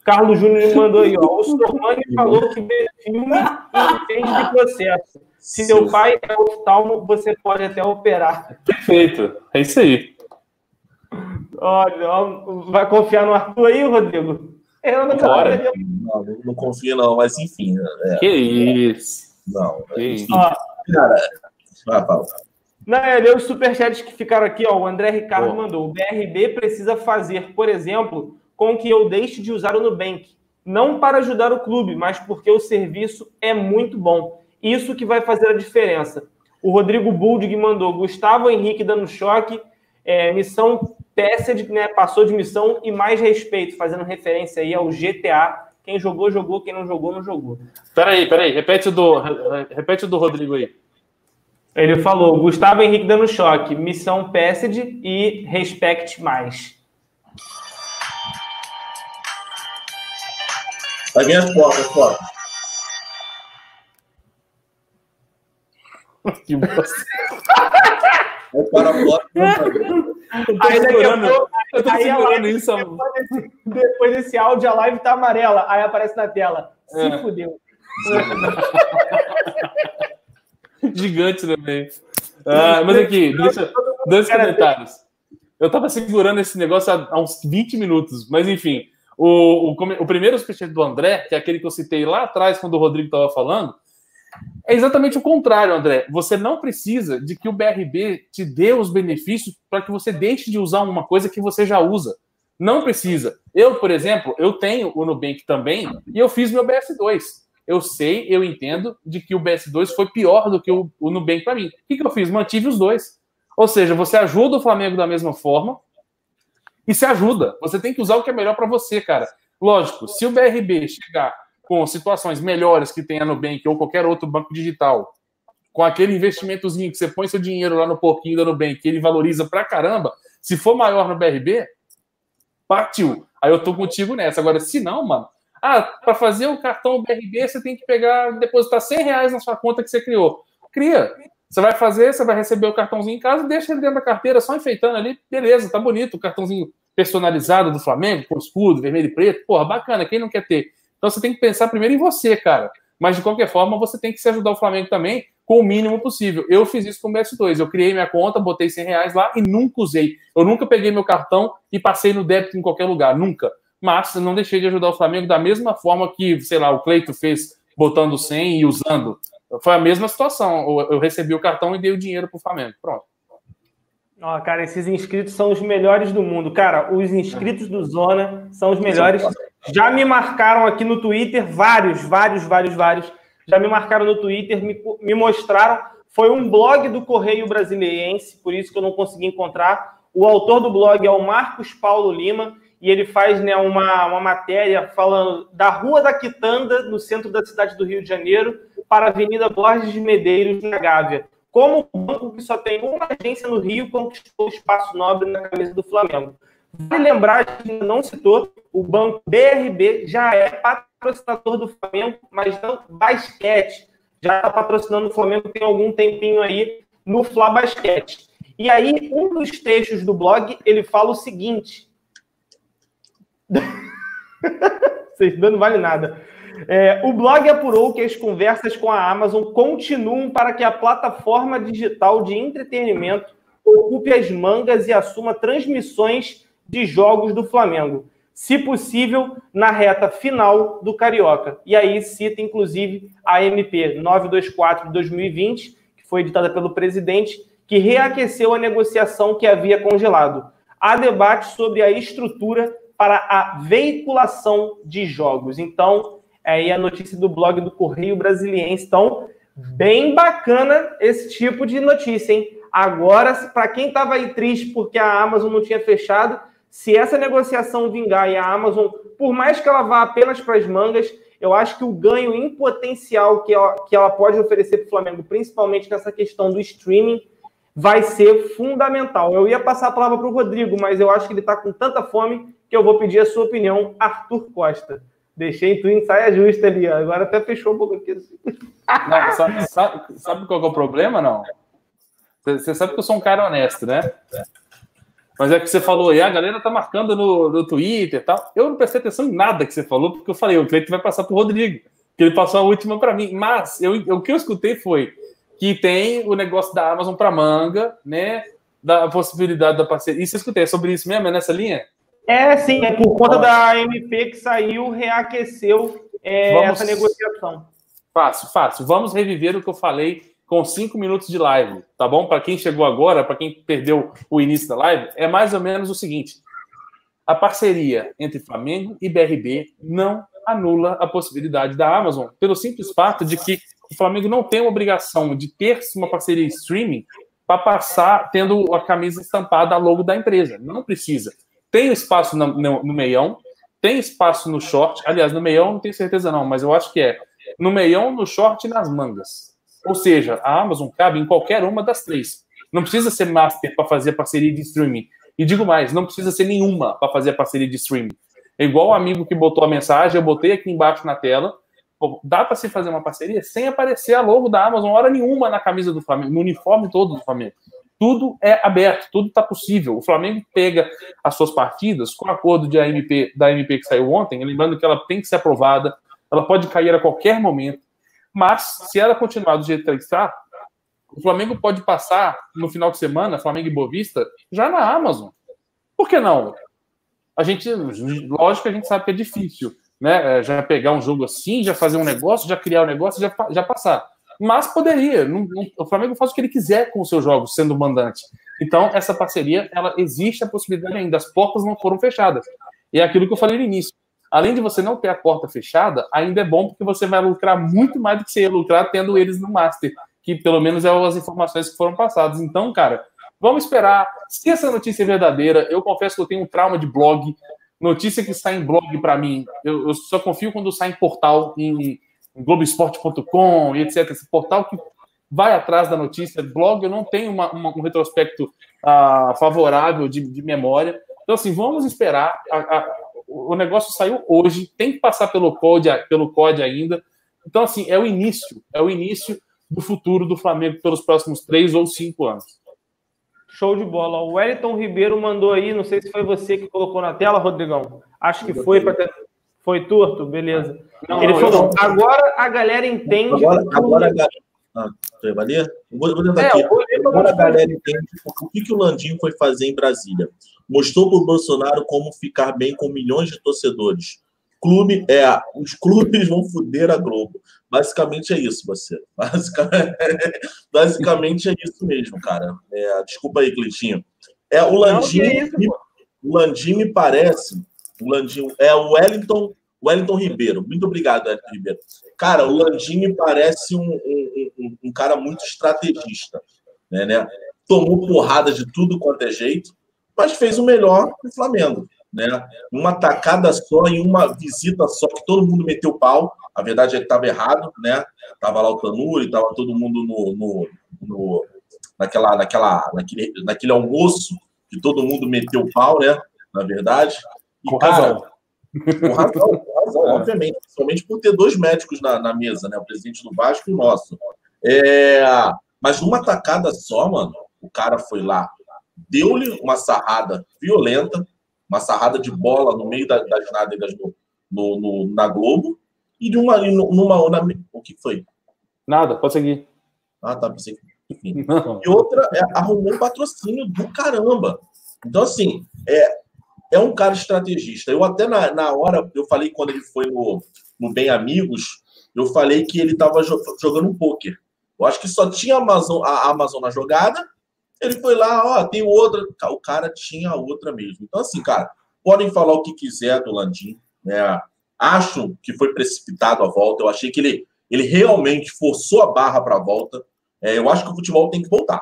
[SPEAKER 1] Carlos Júnior mandou aí, ó. O Sormani falou que vê filme e entende de processo. Se seu pai é oftalmo, você pode até operar.
[SPEAKER 2] Perfeito. É isso aí.
[SPEAKER 1] Olha, vai confiar no Arthur aí, Rodrigo?
[SPEAKER 3] Eu não, Bora. não, não confio, não, mas enfim.
[SPEAKER 2] É. Que isso.
[SPEAKER 3] Não, que enfim. Ó, cara, vai, Paulo.
[SPEAKER 1] Não, é ler os superchats que ficaram aqui, ó. O André Ricardo oh. mandou. O BRB precisa fazer, por exemplo, com que eu deixe de usar o Nubank. Não para ajudar o clube, mas porque o serviço é muito bom. Isso que vai fazer a diferença. O Rodrigo Buldig mandou. Gustavo Henrique dando choque. É, missão PESED, né? Passou de missão e mais respeito, fazendo referência aí ao GTA. Quem jogou, jogou. Quem não jogou, não jogou.
[SPEAKER 2] Peraí, peraí. Repete o do, repete o do Rodrigo aí.
[SPEAKER 1] Ele falou, Gustavo Henrique dando choque, missão PESED e respect mais.
[SPEAKER 3] Vai vir as portas, portas.
[SPEAKER 2] Que bosta.
[SPEAKER 3] Aí para a porta.
[SPEAKER 2] Eu tô aí segurando, pouco, eu tô segurando isso.
[SPEAKER 1] Depois desse, depois desse áudio, a live tá amarela. Aí aparece na tela. Se é. fudeu.
[SPEAKER 2] Gigante também. Ah, mas aqui, deixa dois comentários. Eu tava segurando esse negócio há, uns 20 minutos, mas enfim. O, o, o primeiro superchat do André, que é aquele que eu citei lá atrás, quando o Rodrigo estava falando, é exatamente o contrário, André. Você não precisa de que o BRB te dê os benefícios para que você deixe de usar uma coisa que você já usa. Não precisa. Eu, por exemplo, eu tenho o Nubank também e eu fiz meu BS2 eu sei, eu entendo de que o BS2 foi pior do que o, o Nubank para mim. O que, que eu fiz? Mantive os dois. Ou seja, você ajuda o Flamengo da mesma forma e se ajuda. Você tem que usar o que é melhor para você, cara. Lógico, se o BRB chegar com situações melhores que tem a Nubank ou qualquer outro banco digital, com aquele investimentozinho que você põe seu dinheiro lá no pouquinho da Nubank, que ele valoriza pra caramba, se for maior no BRB, partiu. Aí eu tô contigo nessa. Agora, se não, mano, Ah, para fazer o cartão BRB, você tem que pegar, depositar 100 reais na sua conta que você criou. Cria. Você vai fazer, você vai receber o cartãozinho em casa, deixa ele dentro da carteira, só enfeitando ali, beleza, tá bonito, o cartãozinho personalizado do Flamengo, com escudo, vermelho e preto, porra, bacana, quem não quer ter? Então você tem que pensar primeiro em você, cara. Mas de qualquer forma, você tem que se ajudar o Flamengo também com o mínimo possível. Eu fiz isso com o BS2. Eu criei minha conta, botei 100 reais lá e nunca usei. Eu nunca peguei meu cartão e passei no débito em qualquer lugar, nunca. Mas não deixei de ajudar o Flamengo da mesma forma que, sei lá, o Cleito fez botando 100 e usando. Foi a mesma situação. Eu recebi o cartão e dei o dinheiro para o Flamengo. Pronto.
[SPEAKER 1] Ó, cara, esses inscritos são os melhores do mundo. Cara, os inscritos do Zona são os melhores. Já me marcaram aqui no Twitter, vários, vários, vários, vários. Já me marcaram no Twitter, me, me mostraram. Foi um blog do Correio Brasiliense, por isso que eu não consegui encontrar. O autor do blog é o Marcos Paulo Lima e ele faz né, uma, uma matéria falando da Rua da Quitanda, no centro da cidade do Rio de Janeiro, para a Avenida Borges de Medeiros, na Gávea. Como o banco que só tem uma agência no Rio conquistou o espaço nobre na camisa do Flamengo. Vale lembrar, gente não citou, o banco BRB já é patrocinador do Flamengo, mas não basquete. Já está patrocinando o Flamengo tem algum tempinho aí no Fla Basquete. E aí, um dos textos do blog, ele fala o seguinte. Vocês não vale nada. É, o blog apurou que as conversas com a Amazon continuam para que a plataforma digital de entretenimento ocupe as mangas e assuma transmissões de jogos do Flamengo, se possível, na reta final do Carioca. E aí cita, inclusive, a MP 924 de 2020, que foi editada pelo presidente, que reaqueceu a negociação que havia congelado. Há debate sobre a estrutura para a veiculação de jogos. Então, é aí a notícia do blog do Correio Brasiliense. Então, bem bacana esse tipo de notícia, hein? Agora, para quem estava aí triste porque a Amazon não tinha fechado, se essa negociação vingar e a Amazon, por mais que ela vá apenas para as mangas, eu acho que o ganho em potencial que ela, que ela pode oferecer para o Flamengo, principalmente nessa questão do streaming, vai ser fundamental. Eu ia passar a palavra para o Rodrigo, mas eu acho que ele está com tanta fome eu vou pedir a sua opinião, Arthur Costa. Deixei tu em saia justa ali, agora até fechou um pouco aqui. Assim.
[SPEAKER 2] Não, sabe, sabe, sabe, qual é o problema, não? Você sabe que eu sou um cara honesto, né? Mas é que você falou, e a galera tá marcando no, no Twitter e tal. Eu não prestei atenção em nada que você falou, porque eu falei, o Cleiton vai passar pro Rodrigo, que ele passou a última para mim. Mas eu, o que eu escutei foi que tem o negócio da Amazon para manga, né? Da possibilidade da parceria. Isso eu escutei, é sobre isso mesmo? É nessa linha?
[SPEAKER 1] É, sim, é por conta da MP que saiu, reaqueceu é, Vamos... essa negociação.
[SPEAKER 2] Fácil, fácil. Vamos reviver o que eu falei com cinco minutos de live, tá bom? Para quem chegou agora, para quem perdeu o início da live, é mais ou menos o seguinte: a parceria entre Flamengo e BRB não anula a possibilidade da Amazon, pelo simples fato de que o Flamengo não tem obrigação de ter uma parceria streaming para passar tendo a camisa estampada a logo da empresa. Não precisa. Tem espaço no, no, no meião, tem espaço no short. Aliás, no meião não tenho certeza não, mas eu acho que é. No meião, no short e nas mangas. Ou seja, a Amazon cabe em qualquer uma das três. Não precisa ser master para fazer parceria de streaming. E digo mais, não precisa ser nenhuma para fazer parceria de streaming. É igual o amigo que botou a mensagem, eu botei aqui embaixo na tela. Pô, dá para se fazer uma parceria sem aparecer a logo da Amazon hora nenhuma na camisa do Flamengo, no uniforme todo do Flamengo tudo é aberto, tudo está possível. O Flamengo pega as suas partidas com o acordo de AMP, da MP que saiu ontem, lembrando que ela tem que ser aprovada, ela pode cair a qualquer momento, mas se ela continuar do jeito que ela está, o Flamengo pode passar no final de semana, Flamengo e Bovista, já na Amazon. Por que não? A gente, lógico que a gente sabe que é difícil, né? É, já pegar um jogo assim, já fazer um negócio, já criar um negócio, já, já passar mas poderia. Não, não, o Flamengo faz o que ele quiser com os seus jogos, sendo mandante. Então, essa parceria, ela existe a possibilidade ainda. As portas não foram fechadas. E é aquilo que eu falei no início. Além de você não ter a porta fechada, ainda é bom porque você vai lucrar muito mais do que você ia lucrar tendo eles no Master, que pelo menos é as informações que foram passadas. Então, cara, vamos esperar. Se essa notícia é verdadeira, eu confesso que eu tenho um trauma de blog. Notícia que sai em blog para mim, eu, eu, só confio quando sai em portal, em, Globoesporte.com e etc. Esse portal que vai atrás da notícia. Blog, eu não tenho uma, uma, um retrospecto uh, favorável de, de, memória. Então, assim, vamos esperar. A, a, o negócio saiu hoje, tem que passar pelo COD, pelo COD ainda. Então, assim, é o início, é o início do futuro do Flamengo pelos próximos três ou cinco anos.
[SPEAKER 1] Show de bola. O Wellington Ribeiro mandou aí, não sei se foi você que colocou na tela, Rodrigão. Acho que foi para. Foi torto, beleza. Não, Ele não, falou: agora a galera entende.
[SPEAKER 3] Agora, agora a galera. Ah, Valia? Vou, vou tentar é, aqui. Agora a galera entende o que, que o Landinho foi fazer em Brasília. Mostrou para o Bolsonaro como ficar bem com milhões de torcedores. Clube, é, os clubes vão foder a Globo. Basicamente é isso, você. Basicamente, basicamente é isso mesmo, cara. É, desculpa aí, Cleitinho. É, o Landinho, Não, é isso, o Landinho me parece o Landinho. É o Wellington, Wellington Ribeiro. Muito obrigado, Wellington Ribeiro. Cara, o Landinho me parece um, um, um, um cara muito estrategista. Né, né? Tomou porrada de tudo quanto é jeito, mas fez o melhor do Flamengo. Né? Uma tacada só em uma visita só, que todo mundo meteu pau. A verdade é que estava errado, né? Tava lá o Tanuri, tava todo mundo no, no, no, naquela, naquela, naquele, naquele almoço que todo mundo meteu pau, né? Na verdade.
[SPEAKER 2] E, com cara, razão.
[SPEAKER 3] Com razão, com razão obviamente. Principalmente por ter dois médicos na, na mesa, né? O presidente do Vasco e o nosso. É, mas numa tacada só, mano, o cara foi lá, deu-lhe uma sarrada violenta, uma sarrada de bola no meio das, das nádegas no, no, no, na Globo, e de uma, numa, na, o que foi?
[SPEAKER 2] Nada, pode seguir.
[SPEAKER 3] Ah, tá, pensei enfim. E outra, é, arrumou um patrocínio do caramba. Então, assim, é, é um cara estrategista. Eu até na, na hora, eu falei quando ele foi no, no Bem Amigos, eu falei que ele estava jogando um pôquer. Eu acho que só tinha a Amazon, a Amazon na jogada. Ele foi lá, ó, tem outra. O cara tinha outra mesmo. Então, assim, cara, podem falar o que quiser do Landim. Né? Acho que foi precipitado a volta. Eu achei que ele, ele realmente forçou a barra para a volta. É, eu acho que o futebol tem que voltar.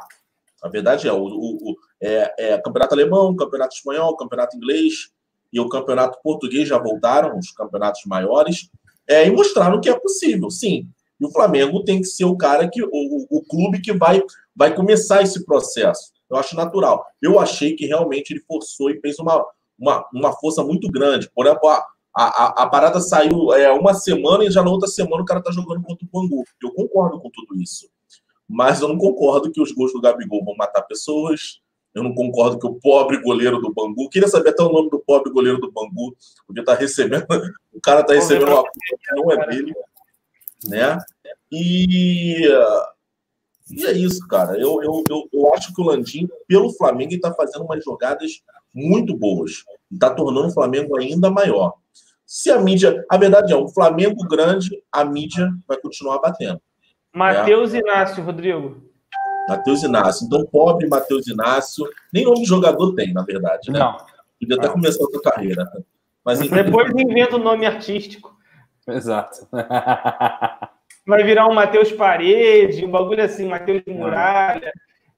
[SPEAKER 3] A verdade é, o, o, é, é, campeonato alemão, campeonato espanhol, campeonato inglês e o campeonato português já voltaram, os campeonatos maiores, é, e mostraram que é possível, sim. E o Flamengo tem que ser o cara que, o, o clube que vai, vai começar esse processo. Eu acho natural. Eu achei que realmente ele forçou e fez uma, uma, uma força muito grande. Por exemplo, a, a, a parada saiu é, uma semana e já na outra semana o cara tá jogando contra o Bangu. Eu concordo com tudo isso. Mas eu não concordo que os gols do Gabigol vão matar pessoas, eu não concordo que o pobre goleiro do Bangu. Queria saber até o nome do pobre goleiro do Bangu, porque tá recebendo. O cara tá recebendo uma coisa que não é dele. Né? E, e é isso, cara. Eu, eu, eu, eu acho que o Landim, pelo Flamengo, está fazendo umas jogadas muito boas. Está tornando o Flamengo ainda maior. Se a mídia. A verdade é, o Flamengo grande, a mídia vai continuar batendo.
[SPEAKER 1] Matheus né? Inácio, Rodrigo.
[SPEAKER 3] Matheus Inácio. Então, pobre Matheus Inácio. Nem nome de jogador tem, na verdade, né? Não. Podia até começar a sua carreira.
[SPEAKER 1] Mas, Depois inventa o um nome artístico.
[SPEAKER 2] Exato.
[SPEAKER 1] Vai virar um Matheus Parede, um bagulho assim, Matheus Muralha.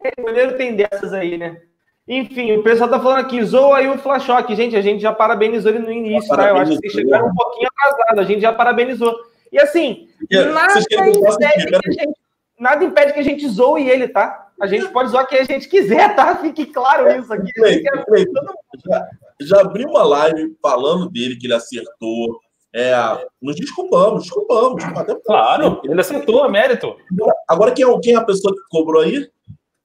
[SPEAKER 1] É, o goleiro tem dessas aí, né? Enfim, o pessoal tá falando aqui, zoa aí o Flashock. Gente, a gente já parabenizou ele no início, tá? Eu acho que vocês chegaram um pouquinho atrasado, a gente já parabenizou. E assim, nada impede que a gente nada impede que a gente zoe ele, tá? A gente pode zoar quem a gente quiser, tá? Fique claro isso aqui.
[SPEAKER 3] já, já abri uma live falando dele, que ele acertou. É, nos desculpamos, desculpamos.
[SPEAKER 2] Até claro, ele acertou, é mérito.
[SPEAKER 3] Agora, quem é, quem é a pessoa que cobrou aí?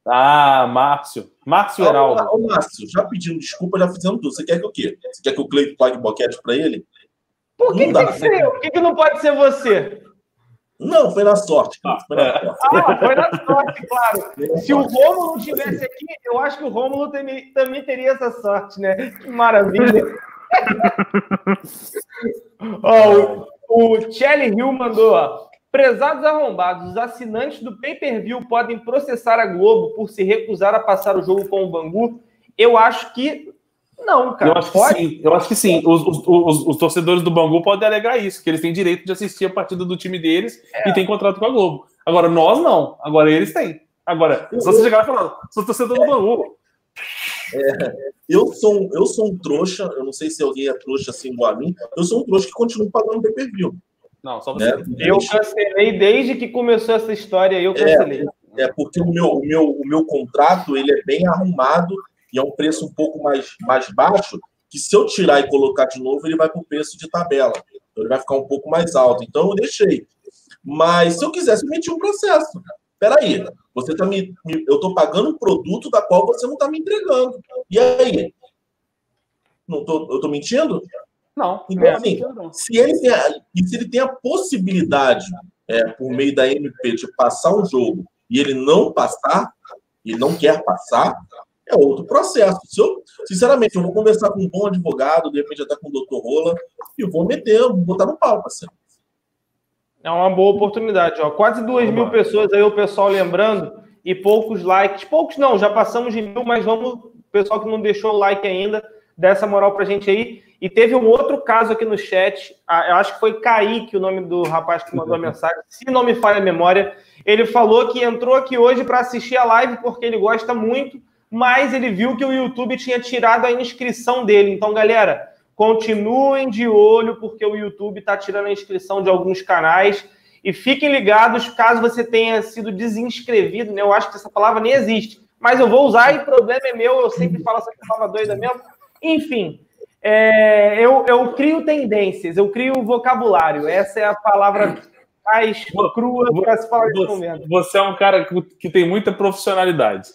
[SPEAKER 2] Ah, Márcio. Márcio Heraldo.
[SPEAKER 3] Ah, Márcio, já pedindo desculpa, já fizemos tudo. Você quer que o quê? Você quer que o Cleito pague boquete para ele?
[SPEAKER 1] Por que, que tem que? Por que, que não pode ser você?
[SPEAKER 3] Não, foi na sorte.
[SPEAKER 1] Foi na sorte. Ah, foi na sorte, claro. Se o Rômulo estivesse aqui, eu acho que o Rômulo também, também teria essa sorte, né? Que maravilha. ó, o, o Chelly Hill mandou, ó. Prezados arrombados, os assinantes do pay-per-view podem processar a Globo por se recusar a passar o jogo com o Bangu. Eu acho que não, cara.
[SPEAKER 2] Eu acho pode? que sim. Eu acho que sim. Os, os, os, os, torcedores do Bangu podem alegar isso, que eles têm direito de assistir a partida do time deles é. e tem contrato com a Globo. Agora, nós não. Agora eles têm. Agora, só você chegar e falar, sou torcedor do Bangu.
[SPEAKER 3] É, eu, sou, eu sou um trouxa, eu não sei se alguém é trouxa assim igual a mim, eu sou um trouxa que continua pagando pay per view.
[SPEAKER 1] Não, só você. Né? Eu cancelei desde que começou essa história, eu cancelei.
[SPEAKER 3] É, é porque o meu, o, meu, o meu contrato ele é bem arrumado e é um preço um pouco mais, mais baixo, que se eu tirar e colocar de novo, ele vai para o preço de tabela. Então ele vai ficar um pouco mais alto. Então eu deixei. Mas se eu quisesse, eu meti um processo. Peraí, você tá me, me eu estou pagando um produto da qual você não está me entregando. E aí? Não tô, eu estou mentindo?
[SPEAKER 2] Não.
[SPEAKER 3] Então, é, assim, se ele tem a, se ele tem a possibilidade, é, por meio da MP, de passar um jogo e ele não passar, e não quer passar, é outro processo. Se eu, sinceramente, eu vou conversar com um bom advogado, de repente até com o doutor Rola, e vou meter, vou botar no pau, parceiro.
[SPEAKER 1] É uma boa oportunidade, ó. Quase duas vamos mil lá. pessoas aí, o pessoal lembrando, e poucos likes. Poucos não, já passamos de mil, mas vamos, pessoal que não deixou o like ainda, dessa moral pra gente aí. E teve um outro caso aqui no chat, eu acho que foi Kaique, o nome do rapaz que mandou a mensagem, se não me falha a memória. Ele falou que entrou aqui hoje para assistir a live porque ele gosta muito, mas ele viu que o YouTube tinha tirado a inscrição dele. Então, galera, continuem de olho, porque o YouTube está tirando a inscrição de alguns canais. E fiquem ligados caso você tenha sido desinscrevido, né? Eu acho que essa palavra nem existe. Mas eu vou usar e o problema é meu, eu sempre falo essa palavra doida mesmo. Enfim, é, eu, eu crio tendências, eu crio vocabulário. Essa é a palavra mais crua para se falar nesse momento.
[SPEAKER 2] Você é um cara que tem muita profissionalidade.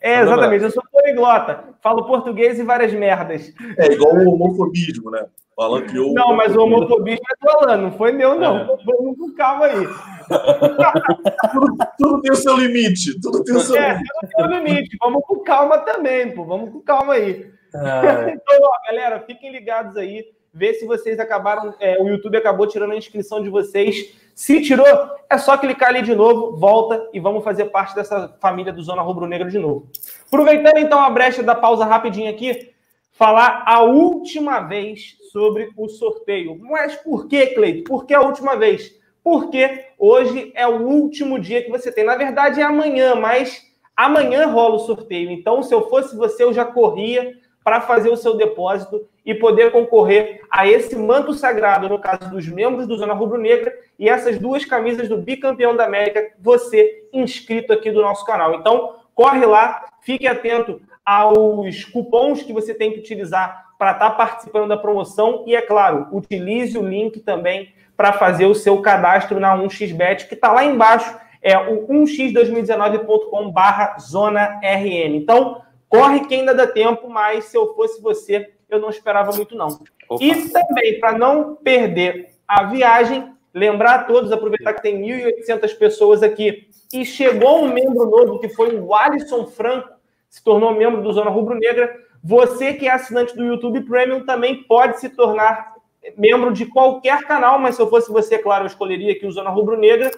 [SPEAKER 1] É, exatamente. Eu sou poliglota. Falo português e várias merdas.
[SPEAKER 3] É igual o homofobismo, né? Falando que
[SPEAKER 1] eu... Não, mas o homofobismo é do Alan, não foi meu, não. É. Vamos com calma aí.
[SPEAKER 3] tudo, tudo, tem o seu limite. Tudo tem o seu
[SPEAKER 1] é, limite. Tudo tem o limite. Vamos com calma também, pô. Vamos com calma aí. É. então, ó, galera, fiquem ligados aí. Vê se vocês acabaram. É, o YouTube acabou tirando a inscrição de vocês se tirou, é só clicar ali de novo, volta e vamos fazer parte dessa família do Zona Rubro Negro de novo. Aproveitando então a brecha da pausa rapidinho aqui, falar a última vez sobre o sorteio. Mas por que, Cleito? Por que a última vez? Porque hoje é o último dia que você tem. Na verdade é amanhã, mas amanhã rola o sorteio. Então, se eu fosse você, eu já corria para fazer o seu depósito e poder concorrer a esse manto sagrado, no caso dos membros do Zona Rubro Negra, e essas duas camisas do bicampeão da América, você inscrito aqui do nosso canal. Então, corre lá, fique atento aos cupons que você tem que utilizar para estar tá participando da promoção e, é claro, utilize o link também para fazer o seu cadastro na 1xBet, que está lá embaixo, é o 1x2019.com barra zona RN. Então, corre que ainda dá tempo, mas se eu fosse você, eu não esperava muito, não. Opa. E também, para não perder a viagem, lembrar a todos, aproveitar que tem 1.800 pessoas aqui, e chegou um membro novo, que foi o Alisson Franco, se tornou membro do Zona Rubro Negra. Você que é assinante do YouTube Premium também pode se tornar membro de qualquer canal, mas se eu fosse você, claro, eu escolheria aqui o Zona Rubro Negra.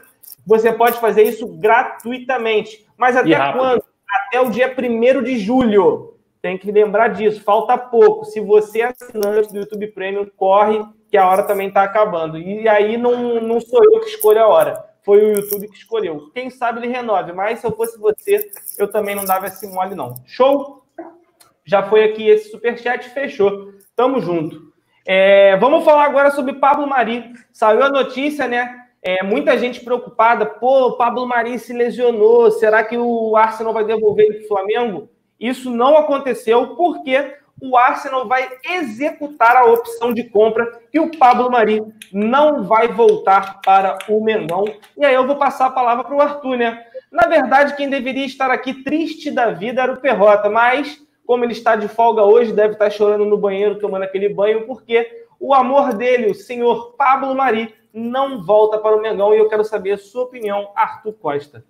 [SPEAKER 1] Você pode fazer isso gratuitamente. Mas até quando? Até o dia 1 de julho. Tem que lembrar disso, falta pouco. Se você é assinante do YouTube Premium, corre, que a hora também está acabando. E aí não, não sou eu que escolho a hora, foi o YouTube que escolheu. Quem sabe ele renove, mas se eu fosse você, eu também não dava esse mole, não. Show? Já foi aqui esse superchat, fechou. Tamo junto. É, vamos falar agora sobre Pablo Mari. Saiu a notícia, né? É, muita gente preocupada. Pô, Pablo Mari se lesionou. Será que o Arsenal vai devolver ele para o Flamengo? Isso não aconteceu porque o Arsenal vai executar a opção de compra e o Pablo Mari não vai voltar para o Mengão. E aí eu vou passar a palavra para o Arthur, né? Na verdade, quem deveria estar aqui triste da vida era o Perrota, mas como ele está de folga hoje, deve estar chorando no banheiro, tomando aquele banho, porque o amor dele, o senhor Pablo Mari, não volta para o Mengão e eu quero saber a sua opinião, Arthur Costa.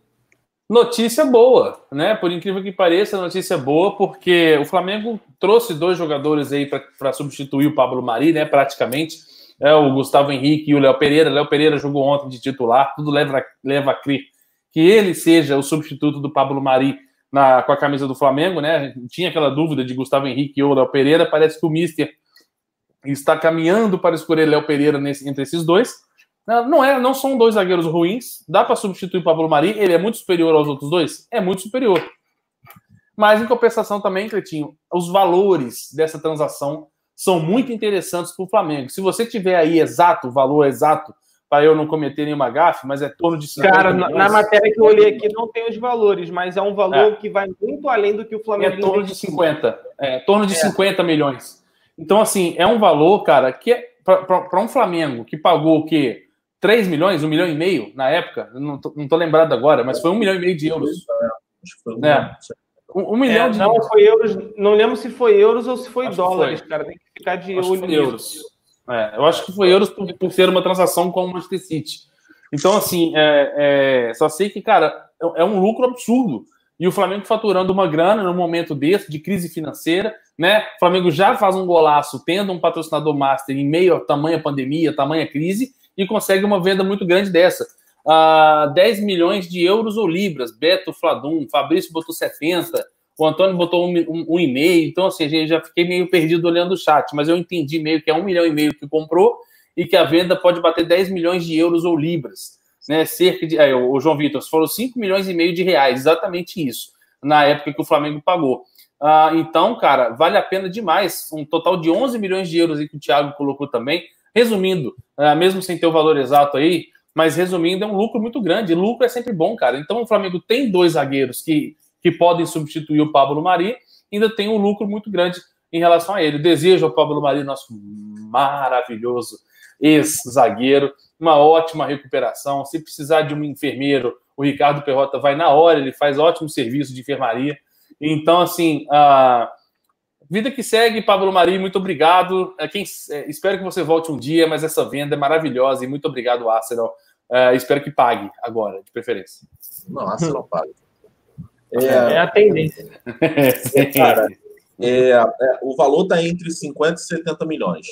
[SPEAKER 2] Notícia boa, né? Por incrível que pareça, notícia boa, porque o Flamengo trouxe dois jogadores aí para substituir o Pablo Mari, né? Praticamente. É, o Gustavo Henrique e o Léo Pereira. Léo Pereira jogou ontem de titular, tudo leva, leva a crer que ele seja o substituto do Pablo Mari na, com a camisa do Flamengo, né? Tinha aquela dúvida de Gustavo Henrique ou Léo Pereira. Parece que o Mister está caminhando para escolher Léo Pereira nesse, entre esses dois. Não, é, não são dois zagueiros ruins. Dá para substituir o Pablo Mari. Ele é muito superior aos outros dois? É muito superior. Mas, em compensação também, Cretinho, os valores dessa transação são muito interessantes para o Flamengo. Se você tiver aí exato, o valor exato, para eu não cometer nenhuma gafe, mas é torno de
[SPEAKER 1] 50 Cara, milhões. na matéria que eu olhei aqui não tem os valores, mas é um valor é. que vai muito além do que o Flamengo...
[SPEAKER 2] É torno de 50. É, torno de é. 50 milhões. Então, assim, é um valor, cara, que é para um Flamengo que pagou o quê? 3 milhões, 1 milhão e meio na época, não tô, não tô lembrado agora, mas foi 1 milhão e meio de euros. Acho que foi um, é. um, um milhão é, de
[SPEAKER 1] Não, foi euros, não lembro se foi euros ou se foi acho dólares, foi. cara, tem que ficar de
[SPEAKER 2] acho olho euros. É, eu acho que foi euros por, por ser uma transação com o Manchester City. Então, assim, é, é, só sei que, cara, é, é um lucro absurdo. E o Flamengo faturando uma grana no momento desse, de crise financeira, né? O Flamengo já faz um golaço tendo um patrocinador master em meio a tamanha pandemia, tamanha crise, e consegue uma venda muito grande dessa. Uh, 10 milhões de euros ou libras. Beto Fladum, Fabrício botou 70, o Antônio botou um, um, um e meio. Então, assim, gente já fiquei meio perdido olhando o chat, mas eu entendi meio que é um milhão e meio que comprou e que a venda pode bater 10 milhões de euros ou libras. Né? Cerca de. Aí, o João Vitor falou 5 milhões e meio de reais, exatamente isso, na época que o Flamengo pagou. Uh, então, cara, vale a pena demais. Um total de 11 milhões de euros aí que o Thiago colocou também. Resumindo, uh, mesmo sem ter o valor exato aí, mas resumindo, é um lucro muito grande. lucro é sempre bom, cara. Então o Flamengo tem dois zagueiros que, que podem substituir o Pablo Mari, ainda tem um lucro muito grande em relação a ele. Desejo ao Pablo Mari, nosso maravilhoso ex-zagueiro, uma ótima recuperação. Se precisar de um enfermeiro, o Ricardo Perrota vai na hora, ele faz ótimo serviço de enfermaria. Então, assim, a vida que segue, Pablo Mari, muito obrigado. É, quem, é, espero que você volte um dia, mas essa venda é maravilhosa e muito obrigado, Arsenal. É, espero que pague agora, de preferência.
[SPEAKER 3] Não, Arsenal paga.
[SPEAKER 1] É, é, a tendência.
[SPEAKER 3] é, cara, é, é, o valor está entre 50 e 70 milhões.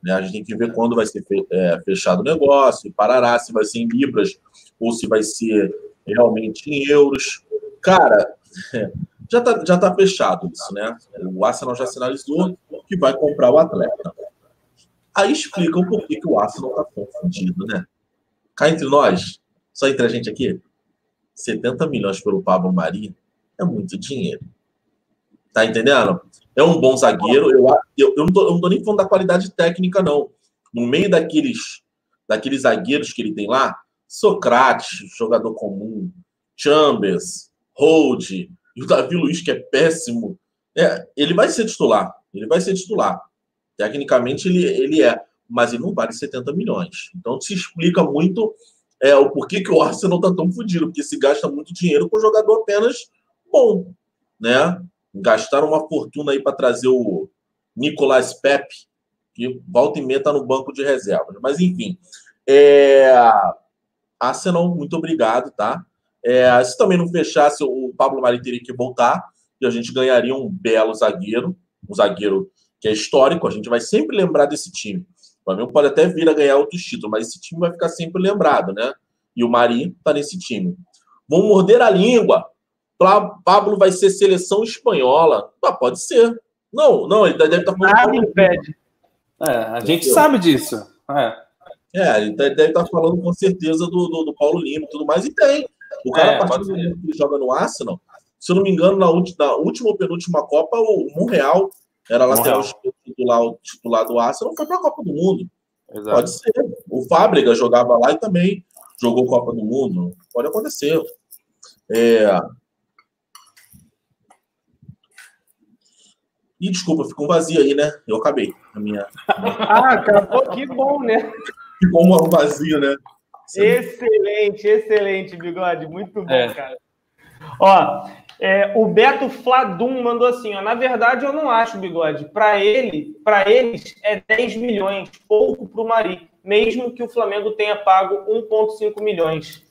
[SPEAKER 3] Né? A gente tem que ver quando vai ser fechado o negócio, parará, se vai ser em libras ou se vai ser realmente em euros. Cara, já está já tá fechado isso, né? O Arsenal já sinalizou que vai comprar o atleta. Aí explicam por que, que o Arsenal está confundido, né? Cá entre nós, só entre a gente aqui, 70 milhões pelo Pablo Mari é muito dinheiro. Tá entendendo? É um bom zagueiro. Eu, eu, eu, não, tô, eu não tô nem falando da qualidade técnica, não. No meio daqueles, daqueles zagueiros que ele tem lá, Socrates, jogador comum, Chambers, Hold, e o Davi Luiz, que é péssimo, é, ele vai ser titular. Ele vai ser titular. Tecnicamente, ele, ele é. Mas ele não vale 70 milhões. Então, se explica muito é, o porquê que o Arsenal está tão fodido. Porque se gasta muito dinheiro com um jogador apenas bom. Né? Gastaram uma fortuna aí para trazer o Nicolas Pepe, que volta e meia está no banco de reservas. Mas, enfim. É... Arsenal, muito obrigado, tá? É, se também não fechasse, o Pablo Mari teria que voltar e a gente ganharia um belo zagueiro, um zagueiro que é histórico. A gente vai sempre lembrar desse time. O Flamengo pode até vir a ganhar outros títulos, mas esse time vai ficar sempre lembrado, né? E o Mari tá nesse time. Vão morder a língua. Pablo vai ser seleção espanhola. Ah, pode ser. Não, não, ele deve estar tá
[SPEAKER 1] falando. Nada impede.
[SPEAKER 2] É, a gente sabe disso. É.
[SPEAKER 3] É, ele deve estar tá falando com certeza do, do, do Paulo Lima e tudo mais, e tem. O cara, é, a partir do momento que ele joga no Arsenal, se eu não me engano, na, na última ou penúltima Copa, o Monreal era lateral titular, titular do Arsenal, foi para a Copa do Mundo. Exato. Pode ser. O Fábrega jogava lá e também jogou Copa do Mundo. Pode acontecer. É... E desculpa, ficou vazio aí, né? Eu acabei a minha.
[SPEAKER 1] ah, acabou, que bom, né?
[SPEAKER 3] Ficou um vazio, né?
[SPEAKER 1] Excelente, excelente, Bigode. Muito bom, é. cara. Ó, é, o Beto Fladum mandou assim, ó, na verdade eu não acho, Bigode, para ele, para eles é 10 milhões, pouco para o Mari, mesmo que o Flamengo tenha pago 1,5 milhões.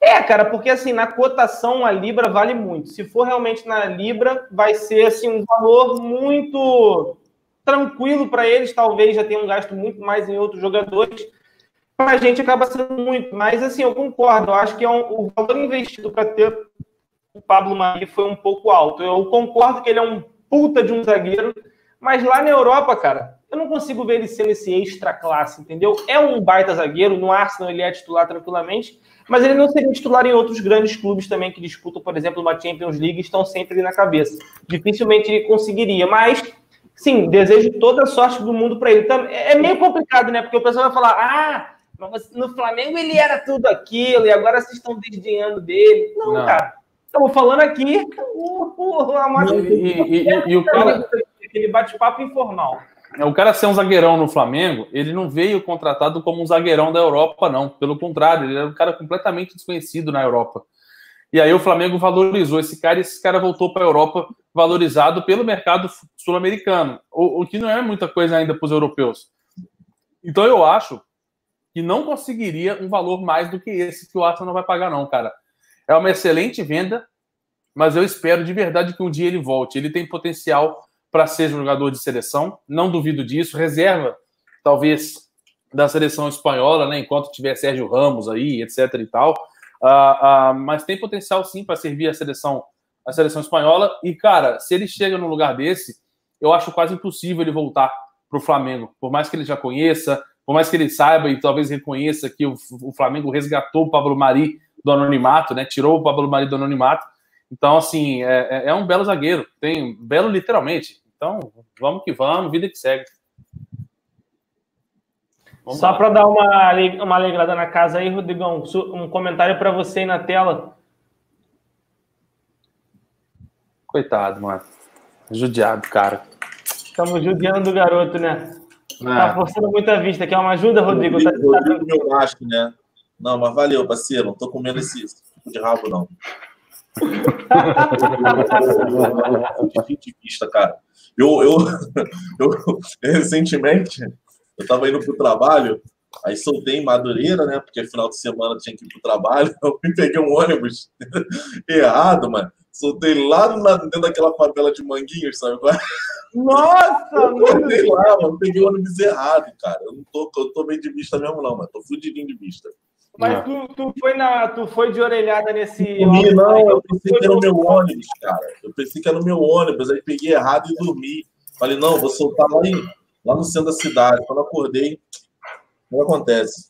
[SPEAKER 1] É, cara, porque assim, na cotação a Libra vale muito. Se for realmente na Libra, vai ser assim um valor muito tranquilo para eles, talvez já tenham um gasto muito mais em outros jogadores, para a gente acaba sendo muito. Mas, assim, eu concordo. Eu acho que é um, o valor investido para ter o Pablo Mari foi um pouco alto. Eu concordo que ele é um puta de um zagueiro, mas lá na Europa, cara, eu não consigo ver ele sendo esse extra classe, entendeu? É um baita zagueiro, no Arsenal ele é titular tranquilamente, mas ele não seria titular em outros grandes clubes também que disputam, por exemplo, uma Champions League, estão sempre ali na cabeça. Dificilmente ele conseguiria, mas sim, desejo toda a sorte do mundo para ele. É meio complicado, né? Porque o pessoal vai falar: "Ah, mas no Flamengo ele era tudo aquilo e agora vocês estão desdenhando dele. Não, não. cara. Estamos falando aqui. Uh, uh,
[SPEAKER 2] e, e, e, e, o cara.
[SPEAKER 1] Aquele bate-papo informal.
[SPEAKER 2] o cara ser um zagueirão no Flamengo, ele não veio contratado como um zagueirão da Europa, não. Pelo contrário, ele era um cara completamente desconhecido na Europa. E aí o Flamengo valorizou esse cara e esse cara voltou para a Europa valorizado pelo mercado sul-americano, o, o, que não é muita coisa ainda para os europeus. Então eu acho que não conseguiria um valor mais do que esse que o Arsenal não vai pagar, não, cara. É uma excelente venda, mas eu espero de verdade que um dia ele volte. Ele tem potencial para ser jogador de seleção, não duvido disso. Reserva, talvez, da seleção espanhola, né? Enquanto tiver Sérgio Ramos aí, etc. e tal. Uh, uh, mas tem potencial sim para servir a seleção, a seleção espanhola. E, cara, se ele chega num lugar desse, eu acho quase impossível ele voltar para o Flamengo. Por mais que ele já conheça, por mais que ele saiba e talvez reconheça que o, o Flamengo resgatou o Pablo Mari do anonimato, né? Tirou o Pablo Mari do anonimato então, assim, é, é, é um belo zagueiro. Tem belo literalmente. Então, vamos que vamos, vida que segue.
[SPEAKER 1] Vamos Só para dar uma, uma alegrada na casa aí, Rodrigão, um comentário para você aí na tela.
[SPEAKER 2] Coitado, mano. Judiado, cara.
[SPEAKER 1] Estamos judiando do garoto, né? É. Tá forçando muita vista. Quer uma ajuda, Rodrigo? Rodrigo,
[SPEAKER 3] tá, Rodrigo meu macho, né? Não, mas valeu, parceiro. Não tô comendo esse tipo de rabo, não de vista, cara. Eu, eu, eu, recentemente, eu tava indo pro trabalho, aí soltei em Madureira, né? Porque final de semana tinha que ir pro trabalho. Eu me peguei um ônibus errado, mano. Soltei lá na, dentro daquela favela de Manguinhos, sabe?
[SPEAKER 1] Nossa,
[SPEAKER 3] mano! lá, mano. Peguei o ônibus errado, cara. Eu não tô, eu tô meio de vista mesmo, não, mano. Tô fudidinho de vista.
[SPEAKER 1] Mas tu, tu, foi na, tu foi de orelhada nesse.
[SPEAKER 3] Dormi, não, eu pensei que era o meu ônibus, cara. Eu pensei que era o meu ônibus, aí peguei errado e dormi. Falei, não, vou soltar lá, em, lá no centro da cidade. Quando acordei, não acontece.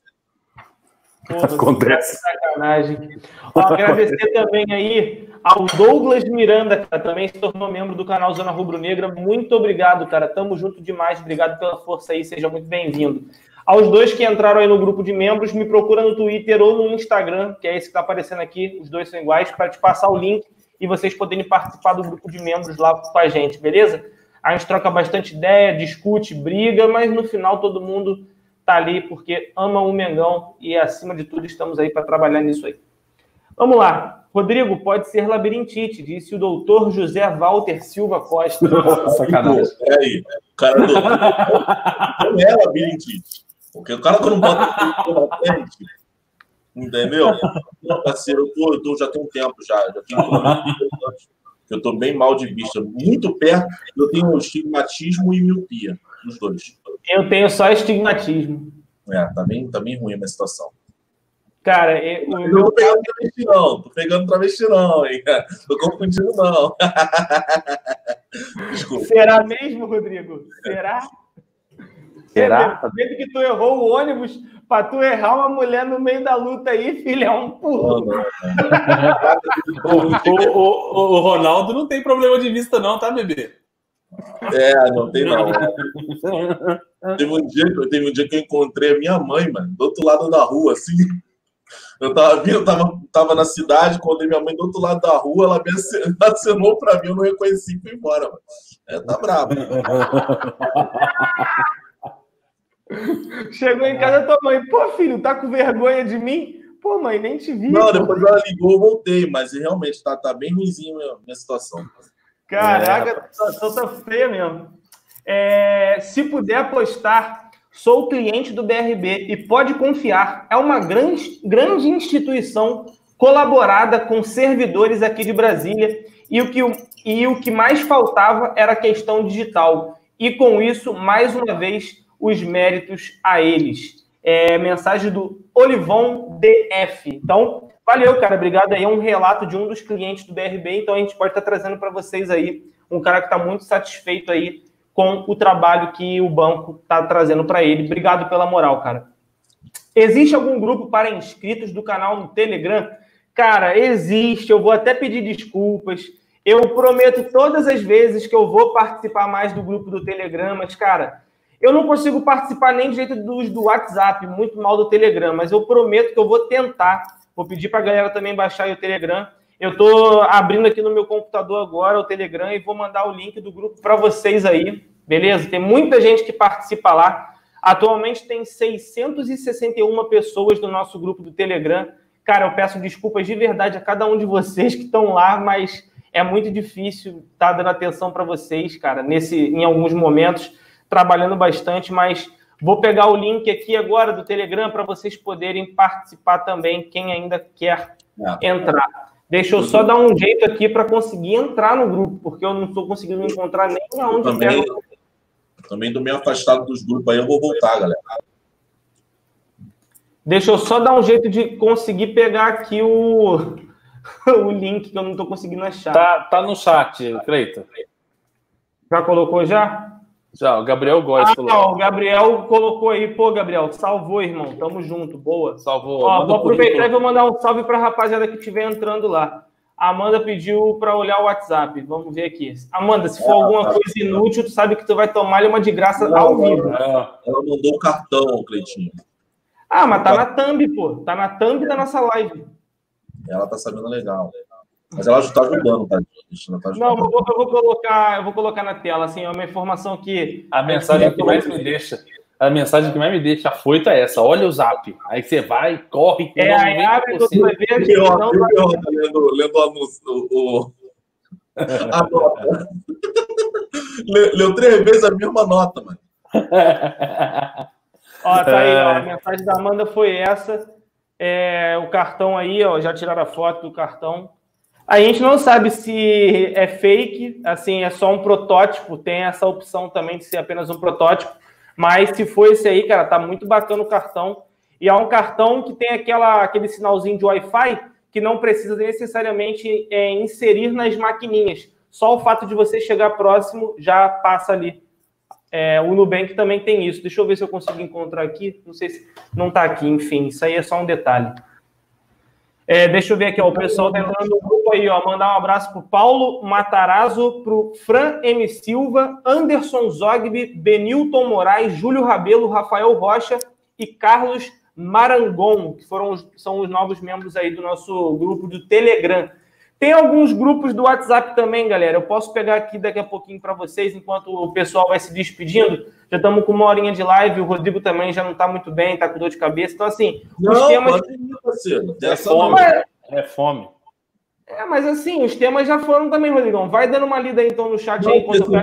[SPEAKER 1] Porra, acontece. Sacanagem. Ó, agradecer também aí ao Douglas Miranda, que também se tornou membro do canal Zona Rubro Negra. Muito obrigado, cara. Tamo junto demais. Obrigado pela força aí. Seja muito bem-vindo. Aos dois que entraram aí no grupo de membros, me procura no Twitter ou no Instagram, que é esse que está aparecendo aqui, os dois são iguais, para te passar o link e vocês poderem participar do grupo de membros lá com a gente, beleza? A gente troca bastante ideia, discute, briga, mas no final todo mundo tá ali porque ama o Mengão e acima de tudo estamos aí para trabalhar nisso aí. Vamos lá. Rodrigo, pode ser labirintite, disse o doutor José Walter Silva Costa.
[SPEAKER 3] Sacanagem. Peraí, o cara do... não é labirintite. Porque o cara, quando bota o na frente, entendeu? Não, parceiro, eu, tô, eu tô, já tem um tempo já, já tenho eu tô bem mal de vista, muito perto, eu tenho estigmatismo e miopia, os dois.
[SPEAKER 1] Eu tenho só estigmatismo.
[SPEAKER 3] É, tá bem, tá bem ruim a minha situação.
[SPEAKER 1] Cara, eu,
[SPEAKER 3] eu não tô pegando travesti, não. Tô pegando travesti, não, hein? Tô confundindo, não.
[SPEAKER 1] Desculpa. Será mesmo, Rodrigo? Será? Será? Desde que tu errou o ônibus, para tu errar uma mulher no meio da luta aí, filho, é um pulo.
[SPEAKER 2] o, o, o, Ronaldo não tem problema de vista, não, tá, bebê?
[SPEAKER 3] É, não tem não. teve, um dia, teve um dia que eu encontrei a minha mãe, mano, do outro lado da rua, assim. Eu tava vindo, eu tava, tava na cidade, encontrei minha mãe do outro lado da rua, ela me acenou pra mim, eu não reconheci e fui embora, mano. É, tá brabo.
[SPEAKER 1] Chegou em casa, tua mãe, pô, filho, tá com vergonha de mim? Pô, mãe, nem te vi.
[SPEAKER 3] Não, depois ela ligou, eu voltei, mas realmente tá, tá bem ruimzinho a minha situação.
[SPEAKER 1] Caraca, é, a situação tá feia mesmo. É, se puder apostar, sou cliente do BRB e pode confiar, é uma grande, grande instituição colaborada com servidores aqui de Brasília e o, que, e o que mais faltava era a questão digital. E com isso, mais uma vez, os méritos a eles. É, mensagem do Olivon DF. Então, valeu, cara. Obrigado aí. É um relato de um dos clientes do BRB. Então, a gente pode estar trazendo para vocês aí um cara que está muito satisfeito aí com o trabalho que o banco está trazendo para ele. Obrigado pela moral, cara. Existe algum grupo para inscritos do canal no Telegram? Cara, existe. Eu vou até pedir desculpas. Eu prometo todas as vezes que eu vou participar mais do grupo do Telegram, mas, cara, eu não consigo participar nem do jeito do, do WhatsApp, muito mal do Telegram, mas eu prometo que eu vou tentar. Vou pedir para a galera também baixar o Telegram. Eu estou abrindo aqui no meu computador agora o Telegram e vou mandar o link do grupo para vocês aí. Beleza? Tem muita gente que participa lá. Atualmente tem 661 pessoas no nosso grupo do Telegram. Cara, eu peço desculpas de verdade a cada um de vocês que estão lá, mas é muito difícil estar tá dando atenção para vocês, cara, nesse, em alguns momentos, trabalhando bastante, mas vou pegar o link aqui agora do Telegram para vocês poderem participar também, quem ainda quer é. entrar. Deixa eu só dar um jeito aqui para conseguir entrar no grupo, porque eu não estou conseguindo encontrar nem aonde
[SPEAKER 3] também, eu quero. Também do meio afastado dos grupos aí, eu vou voltar, galera.
[SPEAKER 1] Deixa eu só dar um jeito de conseguir pegar aqui o, o link que eu não estou conseguindo achar.
[SPEAKER 2] Tá, tá no chat, Cleita.
[SPEAKER 1] Já colocou já?
[SPEAKER 2] Já, o Gabriel Góes
[SPEAKER 1] ah, colocou. o Gabriel colocou aí. Pô, Gabriel, salvou, irmão. Tamo junto. Boa.
[SPEAKER 2] Salvou.
[SPEAKER 1] Ó, vou aproveitar e vou mandar um salve para a rapaziada que estiver entrando lá. A Amanda pediu para olhar o WhatsApp. Vamos ver aqui. Amanda, se for é, alguma tá. coisa inútil, tu sabe que tu vai tomar uma de graça não, ao vivo.
[SPEAKER 3] Ela mandou o cartão, Cleitinho.
[SPEAKER 1] Ah, mas tá na thumb, pô. Tá na thumb da nossa live.
[SPEAKER 3] Ela tá sabendo legal. Mas ela está ajudando, tá?
[SPEAKER 1] tá Não, eu vou, eu vou, colocar, eu vou colocar na tela, assim, é uma informação que.
[SPEAKER 2] A mensagem que mais me deixa. A mensagem que mais me deixa afoito é essa: olha o zap. Aí você vai, corre.
[SPEAKER 1] É, aí abre vai ver. Pior, não,
[SPEAKER 3] pior, tá lendo, lendo o anúncio, o, a nota. Leu três vezes a mesma nota, mano.
[SPEAKER 1] ó, tá aí, ó, a mensagem da Amanda foi essa. É, o cartão aí, ó, já tiraram a foto do cartão. A gente não sabe se é fake, assim, é só um protótipo, tem essa opção também de ser apenas um protótipo, mas se for esse aí, cara, tá muito bacana o cartão. E é um cartão que tem aquela, aquele sinalzinho de Wi-Fi que não precisa necessariamente é, inserir nas maquininhas. Só o fato de você chegar próximo já passa ali. É, o Nubank também tem isso. Deixa eu ver se eu consigo encontrar aqui. Não sei se não está aqui, enfim, isso aí é só um detalhe. É, deixa eu ver aqui, ó, o pessoal tá entrando no grupo aí, ó. Mandar um abraço pro Paulo Matarazzo, pro Fran M. Silva, Anderson Zogby, Benilton Moraes, Júlio Rabelo, Rafael Rocha e Carlos Marangon, que foram são os novos membros aí do nosso grupo do Telegram. Tem alguns grupos do WhatsApp também, galera. Eu posso pegar aqui daqui a pouquinho para vocês, enquanto o pessoal vai se despedindo. Já estamos com uma horinha de live. O Rodrigo também já não está muito bem, está com dor de cabeça. Então, assim,
[SPEAKER 3] não, os temas. Ir,
[SPEAKER 2] é fome. É fome.
[SPEAKER 1] É, mas assim, os temas já foram também, Rodrigão. Vai dando uma lida aí, então no chat não, aí. Quando
[SPEAKER 3] eu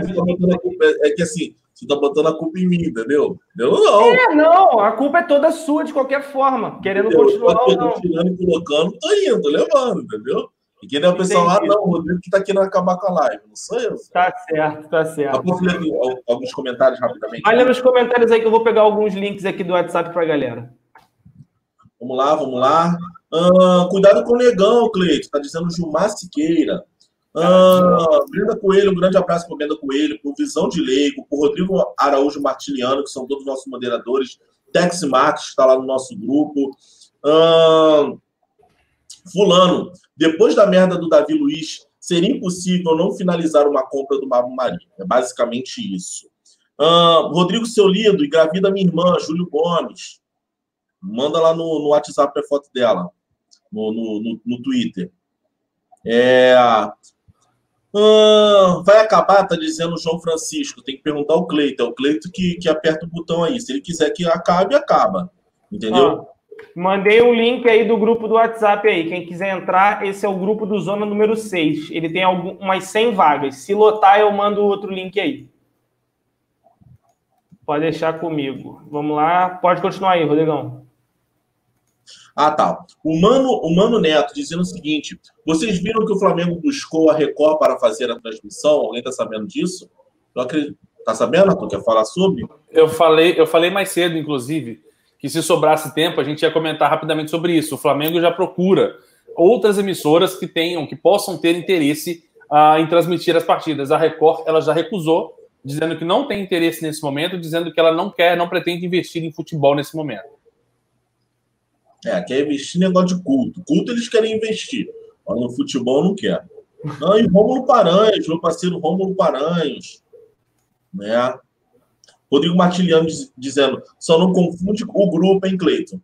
[SPEAKER 3] é, é que assim, você tá botando a culpa em mim, entendeu? Eu não.
[SPEAKER 1] É, não, a culpa é toda sua de qualquer forma. Querendo eu, continuar ou não.
[SPEAKER 3] tirando e colocando, tô indo, tô levando, entendeu? E quem é o pessoal lá, não, o Rodrigo que tá não acabar com a live, não sou eu.
[SPEAKER 1] Tá certo, tá certo.
[SPEAKER 3] Eu ler alguns comentários rapidamente.
[SPEAKER 1] Olha nos comentários aí que eu vou pegar alguns links aqui do WhatsApp pra galera.
[SPEAKER 3] Vamos lá, vamos lá. Ah, cuidado com o negão, Cleito. Tá dizendo Gilmar Siqueira. Ah, Brenda Coelho, um grande abraço para Brenda Coelho, por Visão de Leigo, por Rodrigo Araújo Martiliano, que são todos nossos moderadores. Tex Max está lá no nosso grupo. Ah, Fulano, depois da merda do Davi Luiz, seria impossível não finalizar uma compra do Mabu Marinho. É basicamente isso. Uh, Rodrigo Seolido, engravida minha irmã, Júlio Gomes. Manda lá no, no WhatsApp a foto dela, no, no, no, Twitter. É, uh, vai acabar, tá dizendo o João Francisco. Tem que perguntar ao Cleito. É o Cleito que, que aperta o botão aí. Se ele quiser que acabe, acaba. Entendeu?
[SPEAKER 1] Ah. Mandei um link aí do grupo do WhatsApp aí. Quem quiser entrar, esse é o grupo do Zona número 6. Ele tem algumas 100 vagas. Se lotar, eu mando outro link aí. Pode deixar comigo. Vamos lá. Pode continuar aí, Rodrigão.
[SPEAKER 3] Ah, tá. O Mano, o Mano Neto dizendo o seguinte: vocês viram que o Flamengo buscou a Record para fazer a transmissão? Alguém está sabendo disso? Eu acredito. Tá sabendo? Tu quer falar sobre?
[SPEAKER 2] Eu falei, eu falei mais cedo, inclusive que se sobrasse tempo a gente ia comentar rapidamente sobre isso. O Flamengo já procura outras emissoras que tenham, que possam ter interesse uh, em transmitir as partidas. A Record ela já recusou, dizendo que não tem interesse nesse momento, dizendo que ela não quer, não pretende investir em futebol nesse momento.
[SPEAKER 3] É, quer investir em negócio de culto. Culto eles querem investir, mas no futebol não quer. Não, e Rômulo Paranhos, meu parceiro Rômulo Paranhos, né? Rodrigo Martiliano diz, dizendo, só não confunde o grupo, hein, Cleiton?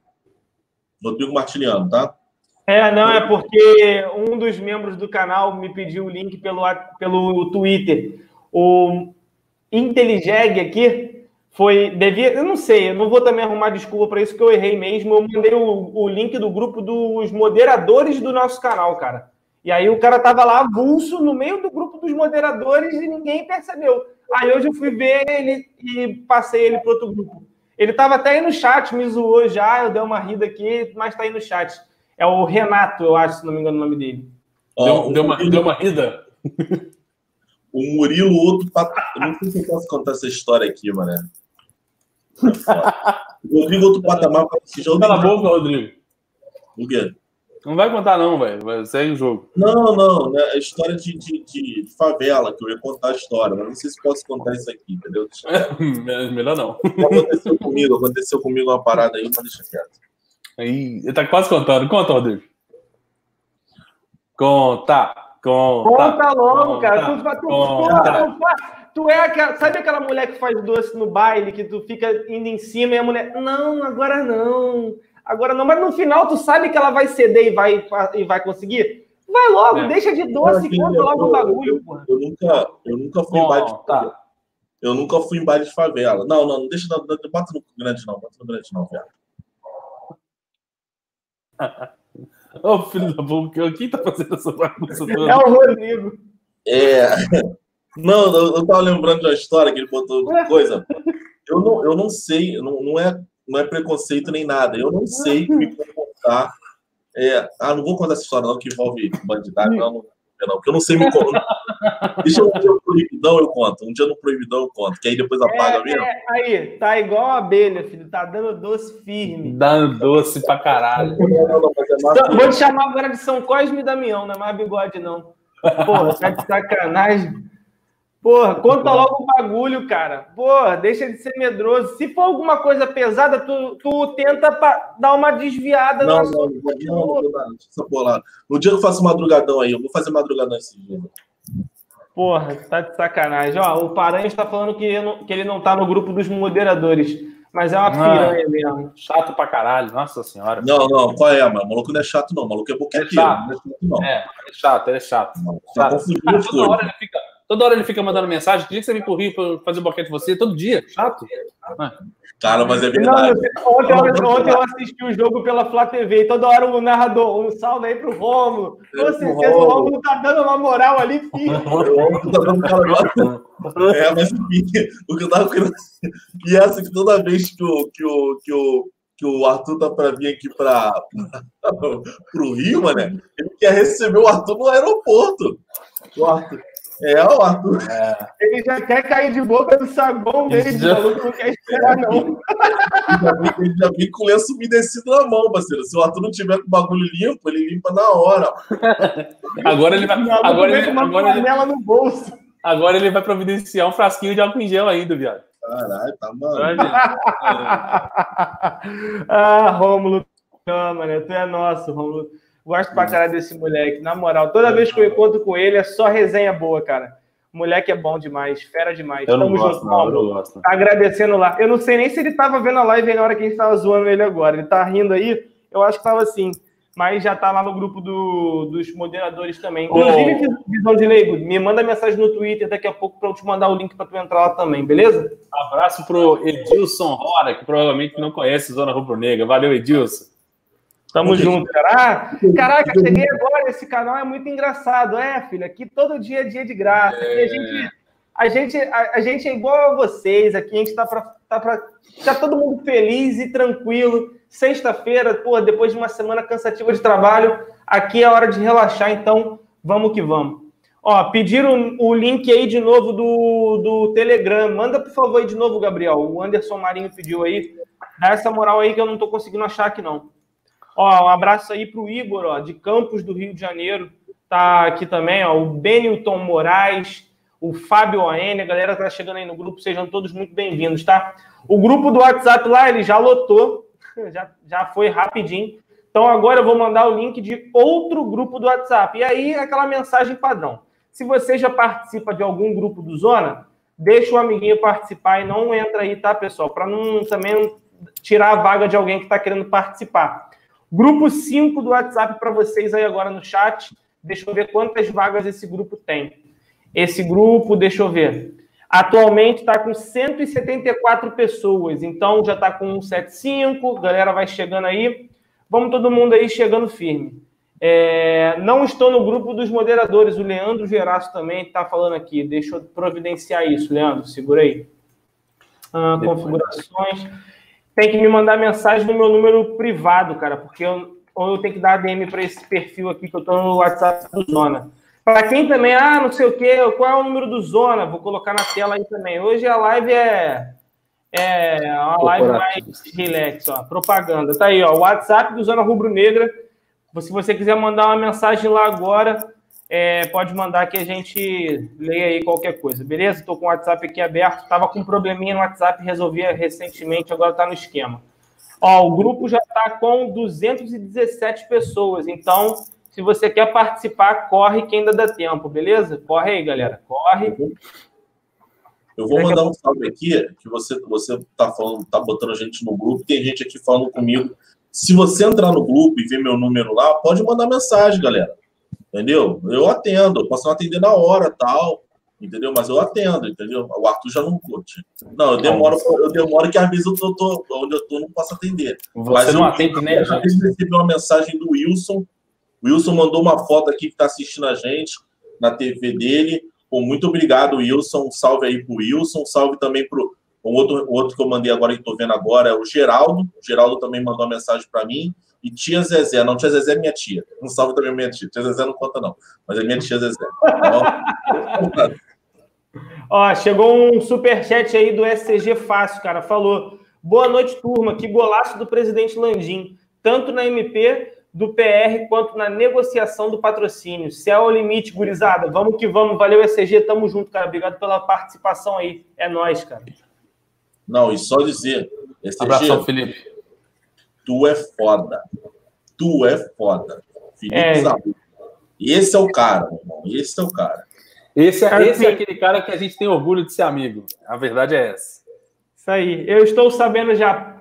[SPEAKER 3] Rodrigo Martiliano, tá?
[SPEAKER 1] É, não, é porque um dos membros do canal me pediu o link pelo, pelo Twitter. O Inteligeg aqui foi. Devia, eu não sei, eu não vou também arrumar desculpa para isso, que eu errei mesmo. Eu mandei o, o link do grupo dos moderadores do nosso canal, cara. E aí o cara tava lá avulso no meio do grupo dos moderadores e ninguém percebeu. Aí hoje eu fui ver ele e passei ele para outro grupo. Ele tava até aí no chat, me zoou já, eu dei uma rida aqui, mas tá aí no chat. É o Renato, eu acho, se não me engano o nome dele.
[SPEAKER 2] Deu, deu, uma, deu uma rida?
[SPEAKER 3] O Murilo, outro. Eu não sei se eu posso contar essa história aqui, mano. Rodrigo, outro patamar para esse jogo.
[SPEAKER 2] Cala a boca, Rodrigo.
[SPEAKER 3] O quê?
[SPEAKER 2] Não vai contar, não, velho. Segue o jogo.
[SPEAKER 3] Não, não. Né? É história de, de, de, favela, que eu ia contar a história, mas não sei se posso contar isso aqui, entendeu?
[SPEAKER 2] Melhor não.
[SPEAKER 3] Aconteceu comigo, aconteceu comigo uma parada aí, mas deixa quieto.
[SPEAKER 2] Aí, ele tá quase contando. Conta, Rodrigo. Conta. Conta,
[SPEAKER 1] conta logo, conta, cara. Tu, conta. Tu, é aquela, sabe aquela mulher que faz doce no baile, que tu fica indo em cima e a mulher, não, agora não. Agora não, mas no final tu sabe que ela vai ceder e vai, e vai conseguir? Vai logo, é. deixa de doce e conta logo o bagulho, porra.
[SPEAKER 3] Eu nunca, eu nunca fui Bom, em baile de favela. Eu nunca fui em baile de favela. Não, não, não deixa, não, não bota no grande não, bota no grande não, velho.
[SPEAKER 2] Ô, oh, filho da boca, quem tá fazendo essa bagunça toda?
[SPEAKER 1] É o Rodrigo.
[SPEAKER 3] É. Não, eu, eu tava lembrando de uma história que ele botou coisa. Eu não, eu não sei, não, não é não é preconceito nem nada. Eu não sei me comportar. É, ah, não vou contar essa história, não, que envolve bandidagem, não, não, não, porque eu não sei me comportar. Deixa um dia no proibidão, eu conto. Um dia no proibidão eu conto, que aí depois apaga é, mesmo. É,
[SPEAKER 1] aí, tá igual a abelha, filho, tá dando doce firme.
[SPEAKER 2] Dando doce pra caralho.
[SPEAKER 1] Então, vou te chamar agora de São Cosme e Damião, não é mais bigode, não. Porra, tá de sacanagem. Porra, conta logo o bagulho, cara. Porra, deixa de ser medroso. Se for alguma coisa pesada, tu, tu tenta dar uma desviada
[SPEAKER 3] não, no não, não, não, não, não, No dia que eu faço madrugadão aí, eu vou fazer madrugadão esse dia.
[SPEAKER 1] Porra, tá de sacanagem. Ó, o Paranhos está falando que, não, que ele não tá no grupo dos moderadores. Mas é uma piranha mesmo.
[SPEAKER 2] Chato pra caralho, nossa senhora.
[SPEAKER 3] Não, não, qual é, mano? O maluco não é chato, não. O maluco é boqueteiro. É chato. Não é, chato, não.
[SPEAKER 2] é, é chato, ele é chato. Não, tá chato. Tá toda hora ele fica Toda hora ele fica mandando mensagem. Que dia que você vem pro Rio pra fazer boquete de você? Todo dia. Chato.
[SPEAKER 3] Cara, mas é verdade.
[SPEAKER 1] Não, ontem, eu, ontem, eu assisti o um jogo pela Flá TV e toda hora o narrador, um salve aí pro Romulo. Com certeza o Romulo tá dando uma moral ali, filho. O Romulo tá dando
[SPEAKER 3] uma É, mas o que eu tava querendo. E essa é que toda vez que o, que o, que o, que o Arthur tá para vir aqui para o Rio, mano, ele quer receber o Arthur no aeroporto. O Arthur. É, o Arthur. É.
[SPEAKER 1] Ele já quer cair de boca no saguão dele, já... não quer esperar, não.
[SPEAKER 3] ele já vem com o lenço umedecido na mão, parceiro. Se o Arthur não tiver com o bagulho limpo, ele limpa na hora.
[SPEAKER 2] agora ele vai. Agora ele,
[SPEAKER 1] uma
[SPEAKER 2] agora ele,
[SPEAKER 1] no bolso.
[SPEAKER 2] Agora ele vai providenciar um frasquinho de álcool em gel ainda, viado.
[SPEAKER 3] Caralho, tá maluco.
[SPEAKER 1] ah, Rômulo, câmera, tu é nosso, Rômulo. Gosto pra caralho desse moleque, na moral. Toda vez que eu encontro com ele é só resenha boa, cara. O moleque é bom demais, fera demais.
[SPEAKER 2] Eu Tamo gosto, junto, não, eu gosto.
[SPEAKER 1] Tá agradecendo lá. Eu não sei nem se ele tava vendo a live na hora que a gente tava zoando ele agora. Ele tá rindo aí, eu acho que tava assim. Mas já tá lá no grupo do, dos moderadores também. Inclusive, oh. Visão de Leigo, me manda mensagem no Twitter daqui a pouco para eu te mandar o link para tu entrar lá também, beleza?
[SPEAKER 2] Abraço pro Edilson Rora, que provavelmente não conhece Zona Rubro Negra. Valeu, Edilson.
[SPEAKER 1] Tamo junto, cara. Ah, caraca, cheguei agora. Esse canal é muito engraçado. É, filho, aqui todo dia é dia de graça. É... a gente, a, gente, a, a, gente é igual a vocês. Aqui a gente tá para tá pra ficar todo mundo feliz e tranquilo. Sexta-feira, pô, depois de uma semana cansativa de trabalho, aqui é hora de relaxar. Então, vamos que vamos. Ó, pediram o link aí de novo do, do Telegram. Manda, por favor, aí de novo, Gabriel. O Anderson Marinho pediu aí. Dá essa moral aí que eu não tô conseguindo achar aqui, não. Ó, um abraço aí para o Igor, ó, de Campos do Rio de Janeiro. Tá aqui também, ó, o Benilton Moraes, o Fábio ON, a galera tá chegando aí no grupo, sejam todos muito bem-vindos, tá? O grupo do WhatsApp lá, ele já lotou, já, já foi rapidinho. Então agora eu vou mandar o link de outro grupo do WhatsApp. E aí, aquela mensagem padrão. Se você já participa de algum grupo do Zona, deixa o amiguinho participar e não entra aí, tá, pessoal? Para não também tirar a vaga de alguém que está querendo participar. Grupo 5 do WhatsApp para vocês aí agora no chat. Deixa eu ver quantas vagas esse grupo tem. Esse grupo, deixa eu ver. Atualmente está com 174 pessoas, então já está com 175, galera vai chegando aí. Vamos todo mundo aí chegando firme. É, não estou no grupo dos moderadores, o Leandro Geraço também está falando aqui. Deixa eu providenciar isso, Leandro, segura aí. Ah, configurações. Tem que me mandar mensagem no meu número privado, cara, porque eu, ou eu tenho que dar ADM para esse perfil aqui que eu estou no WhatsApp do Zona. Para quem também, ah, não sei o quê, qual é o número do Zona? Vou colocar na tela aí também. Hoje a live é, é uma live mais relax, ó, propaganda. Tá aí, ó, o WhatsApp do Zona Rubro Negra. Se você quiser mandar uma mensagem lá agora, é, pode mandar que a gente leia aí qualquer coisa, beleza? Estou com o WhatsApp aqui aberto. Tava com um probleminha no WhatsApp, resolvi recentemente, agora está no esquema. Ó, o grupo já está com 217 pessoas, então se você quer participar, corre que ainda dá tempo, beleza? Corre aí, galera. Corre.
[SPEAKER 3] Eu vou mandar um salve aqui, que você você tá falando, tá botando a gente no grupo, tem gente aqui falando comigo. Se você entrar no grupo e ver meu número lá, pode mandar mensagem, galera. Entendeu? Eu atendo, eu posso não atender na hora, tal, entendeu? Mas eu atendo, entendeu? O Arthur já não curte. Não, eu demoro, eu demoro que às vezes eu tô, tô onde eu tô não posso atender.
[SPEAKER 2] Você
[SPEAKER 3] Mas
[SPEAKER 2] não
[SPEAKER 3] eu,
[SPEAKER 2] atende, né,
[SPEAKER 3] Eu já recebi uma mensagem do Wilson. O Wilson mandou uma foto aqui que está assistindo a gente na TV dele. Pô, muito obrigado, Wilson. Um salve aí pro Wilson. Um salve também pro o outro, outro que eu mandei agora, que estou vendo agora, é o Geraldo. O Geraldo também mandou uma mensagem para mim. E tia Zezé. Não, tia Zezé é minha tia. Um salve também minha tia. Tia Zezé não conta, não. Mas é minha tia Zezé. Então,
[SPEAKER 1] Ó, chegou um superchat aí do SCG Fácil, cara. Falou: Boa noite, turma. Que golaço do presidente Landim. Tanto na MP do PR quanto na negociação do patrocínio. Céu ao limite, gurizada. Vamos que vamos. Valeu, SCG. Tamo junto, cara. Obrigado pela participação aí. É nóis, cara.
[SPEAKER 3] não, e só dizer, esse
[SPEAKER 2] Abração, Felipe.
[SPEAKER 3] Tu é foda. Tu é foda. Felipe
[SPEAKER 1] É.
[SPEAKER 3] Zabu. Esse é o cara, meu irmão. Esse é o cara.
[SPEAKER 2] Esse, é, esse é aquele cara que a gente tem orgulho de ser amigo. A verdade é essa.
[SPEAKER 1] Isso aí. Eu estou sabendo já.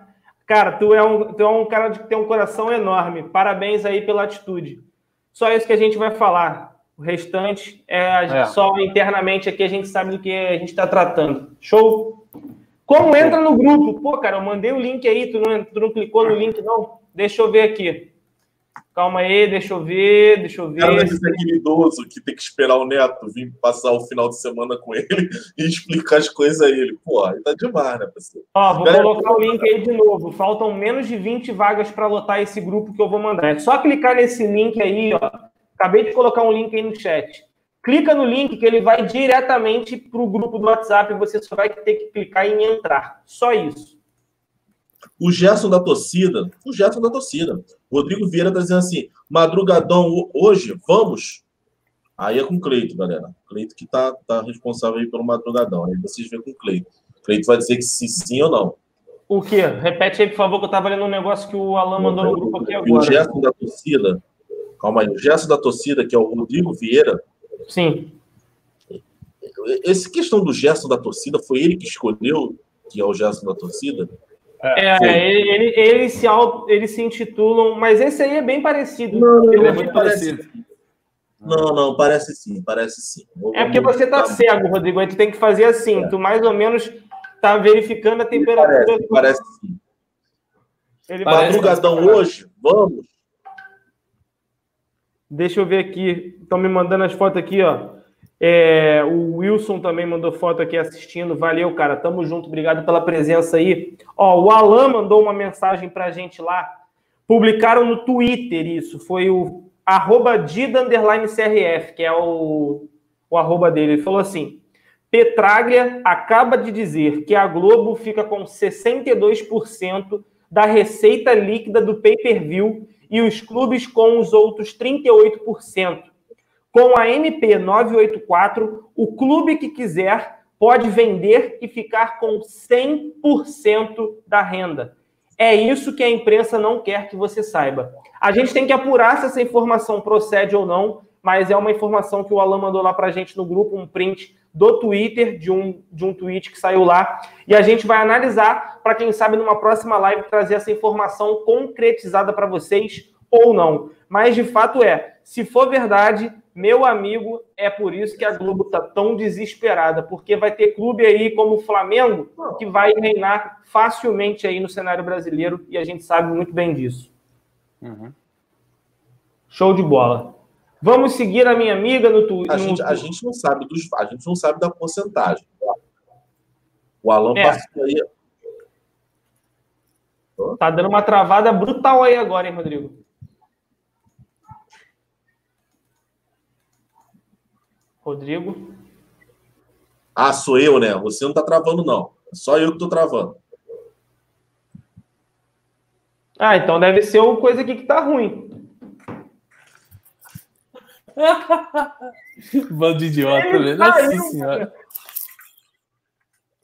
[SPEAKER 1] Cara, tu é um, tu é um cara que tem um coração enorme. Parabéns aí pela atitude. Só isso que a gente vai falar. O restante é, a gente-
[SPEAKER 2] É.
[SPEAKER 1] só internamente aqui a gente sabe do que a gente está tratando. Show? Como entra no grupo? Pô, cara, eu mandei o link aí, tu não, tu não clicou no link, não? Deixa eu ver aqui. Calma aí, deixa eu ver, deixa eu
[SPEAKER 3] O cara
[SPEAKER 1] ver.
[SPEAKER 3] deve ser aquele idoso que tem que esperar o neto vir passar o final de semana com ele e explicar as coisas a ele. Pô, aí tá demais, né, parceiro?
[SPEAKER 1] Ó, vou
[SPEAKER 3] Galera,
[SPEAKER 1] colocar o link aí de novo. Faltam menos de 20 vagas para lotar esse grupo que eu vou mandar. É só clicar nesse link aí, ó. Acabei de colocar um link aí no chat. Clica no link que ele vai diretamente para o grupo do WhatsApp e você só vai ter que clicar em entrar. Só isso.
[SPEAKER 3] O Gerson da torcida, o Gerson da torcida. Rodrigo Vieira tá dizendo assim: madrugadão ho- hoje, vamos? Aí é com o Cleito, galera. Cleito que tá, tá responsável aí pelo madrugadão. Aí vocês veem com o Cleito. Cleito vai dizer que sim, sim ou não.
[SPEAKER 1] O quê? Repete aí, por favor, que eu tava lendo um negócio que o Alan mandou no grupo aqui
[SPEAKER 3] E o
[SPEAKER 1] agora.
[SPEAKER 3] Gerson da torcida, calma aí, o Gerson da torcida, que é o Rodrigo Vieira,
[SPEAKER 1] Sim.
[SPEAKER 3] essa questão do Gerson da torcida, foi ele que escolheu que é o Gerson da torcida?
[SPEAKER 1] É, ele, ele, eles, se, au- eles se intitulam, mas esse aí é bem parecido.
[SPEAKER 2] Ele é muito
[SPEAKER 3] parece-
[SPEAKER 2] parecido.
[SPEAKER 3] Não, não, parece sim, parece sim. Vou-
[SPEAKER 1] É porque você tá cego, Rodrigo. Aí tu tem que fazer assim. Tu mais ou menos tá verificando a temperatura.
[SPEAKER 3] Parece, parece sim.
[SPEAKER 1] Ele.
[SPEAKER 3] Madrugadão hoje, vamos.
[SPEAKER 1] Deixa eu ver aqui. Estão me mandando as fotos aqui, ó. É, o Wilson também mandou foto aqui assistindo. Valeu, cara. Tamo junto. Obrigado pela presença aí. Ó, o Alan mandou uma mensagem pra gente lá. Publicaram no Twitter isso. Foi o arroba Dida CRF, que é o, o arroba dele. Ele falou assim: Petraglia acaba de dizer que a Globo fica com 62% da receita líquida do pay-per-view e os clubes com os outros 38%. Com a MP 984, o clube que quiser pode vender e ficar com 100% da renda. É isso que a imprensa não quer que você saiba. A gente tem que apurar se essa informação procede ou não, mas é uma informação que o Alan mandou lá para a gente no grupo, um print do Twitter, de um, de um tweet que saiu lá, e a gente vai analisar para quem sabe numa próxima live trazer essa informação concretizada para vocês ou não. Mas de fato é, Se for verdade, meu amigo, é por isso que a Globo tá tão desesperada, porque vai ter clube aí como o Flamengo que vai reinar facilmente aí no cenário brasileiro e a gente sabe muito bem disso. Uhum. Show de bola. Vamos seguir a minha amiga no Twitter.
[SPEAKER 3] A, gente, a gente não sabe dos, a gente não sabe da porcentagem. O Alan é. passou aí.
[SPEAKER 1] Tá dando uma travada brutal aí agora, hein, Rodrigo? Rodrigo.
[SPEAKER 3] Ah, sou eu, né? Você não tá travando, não. É só eu que tô travando.
[SPEAKER 1] Ah, então deve ser uma coisa aqui que tá ruim.
[SPEAKER 2] Bando de idiota, Ele Nossa saiu, senhora.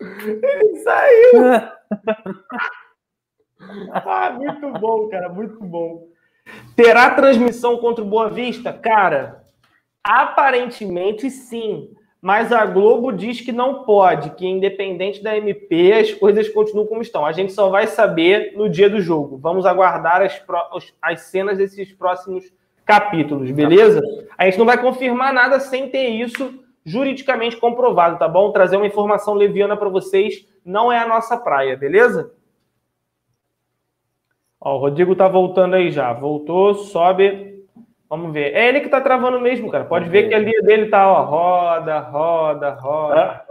[SPEAKER 1] Ele saiu. ah, muito bom, cara, muito bom. Terá transmissão contra o Boa Vista? Cara, aparentemente sim. Mas a Globo diz que não pode, que independente da MP, as coisas continuam como estão. A gente só vai saber no dia do jogo. Vamos aguardar as, as cenas desses próximos capítulos, beleza? A gente não vai confirmar nada sem ter isso juridicamente comprovado, tá bom? Trazer uma informação leviana para vocês não é a nossa praia, beleza? Ó, o Rodrigo tá voltando aí já. Voltou, sobe. Vamos ver. É ele que tá travando mesmo, cara. Pode ver que a linha dele tá, ó, roda, roda, roda.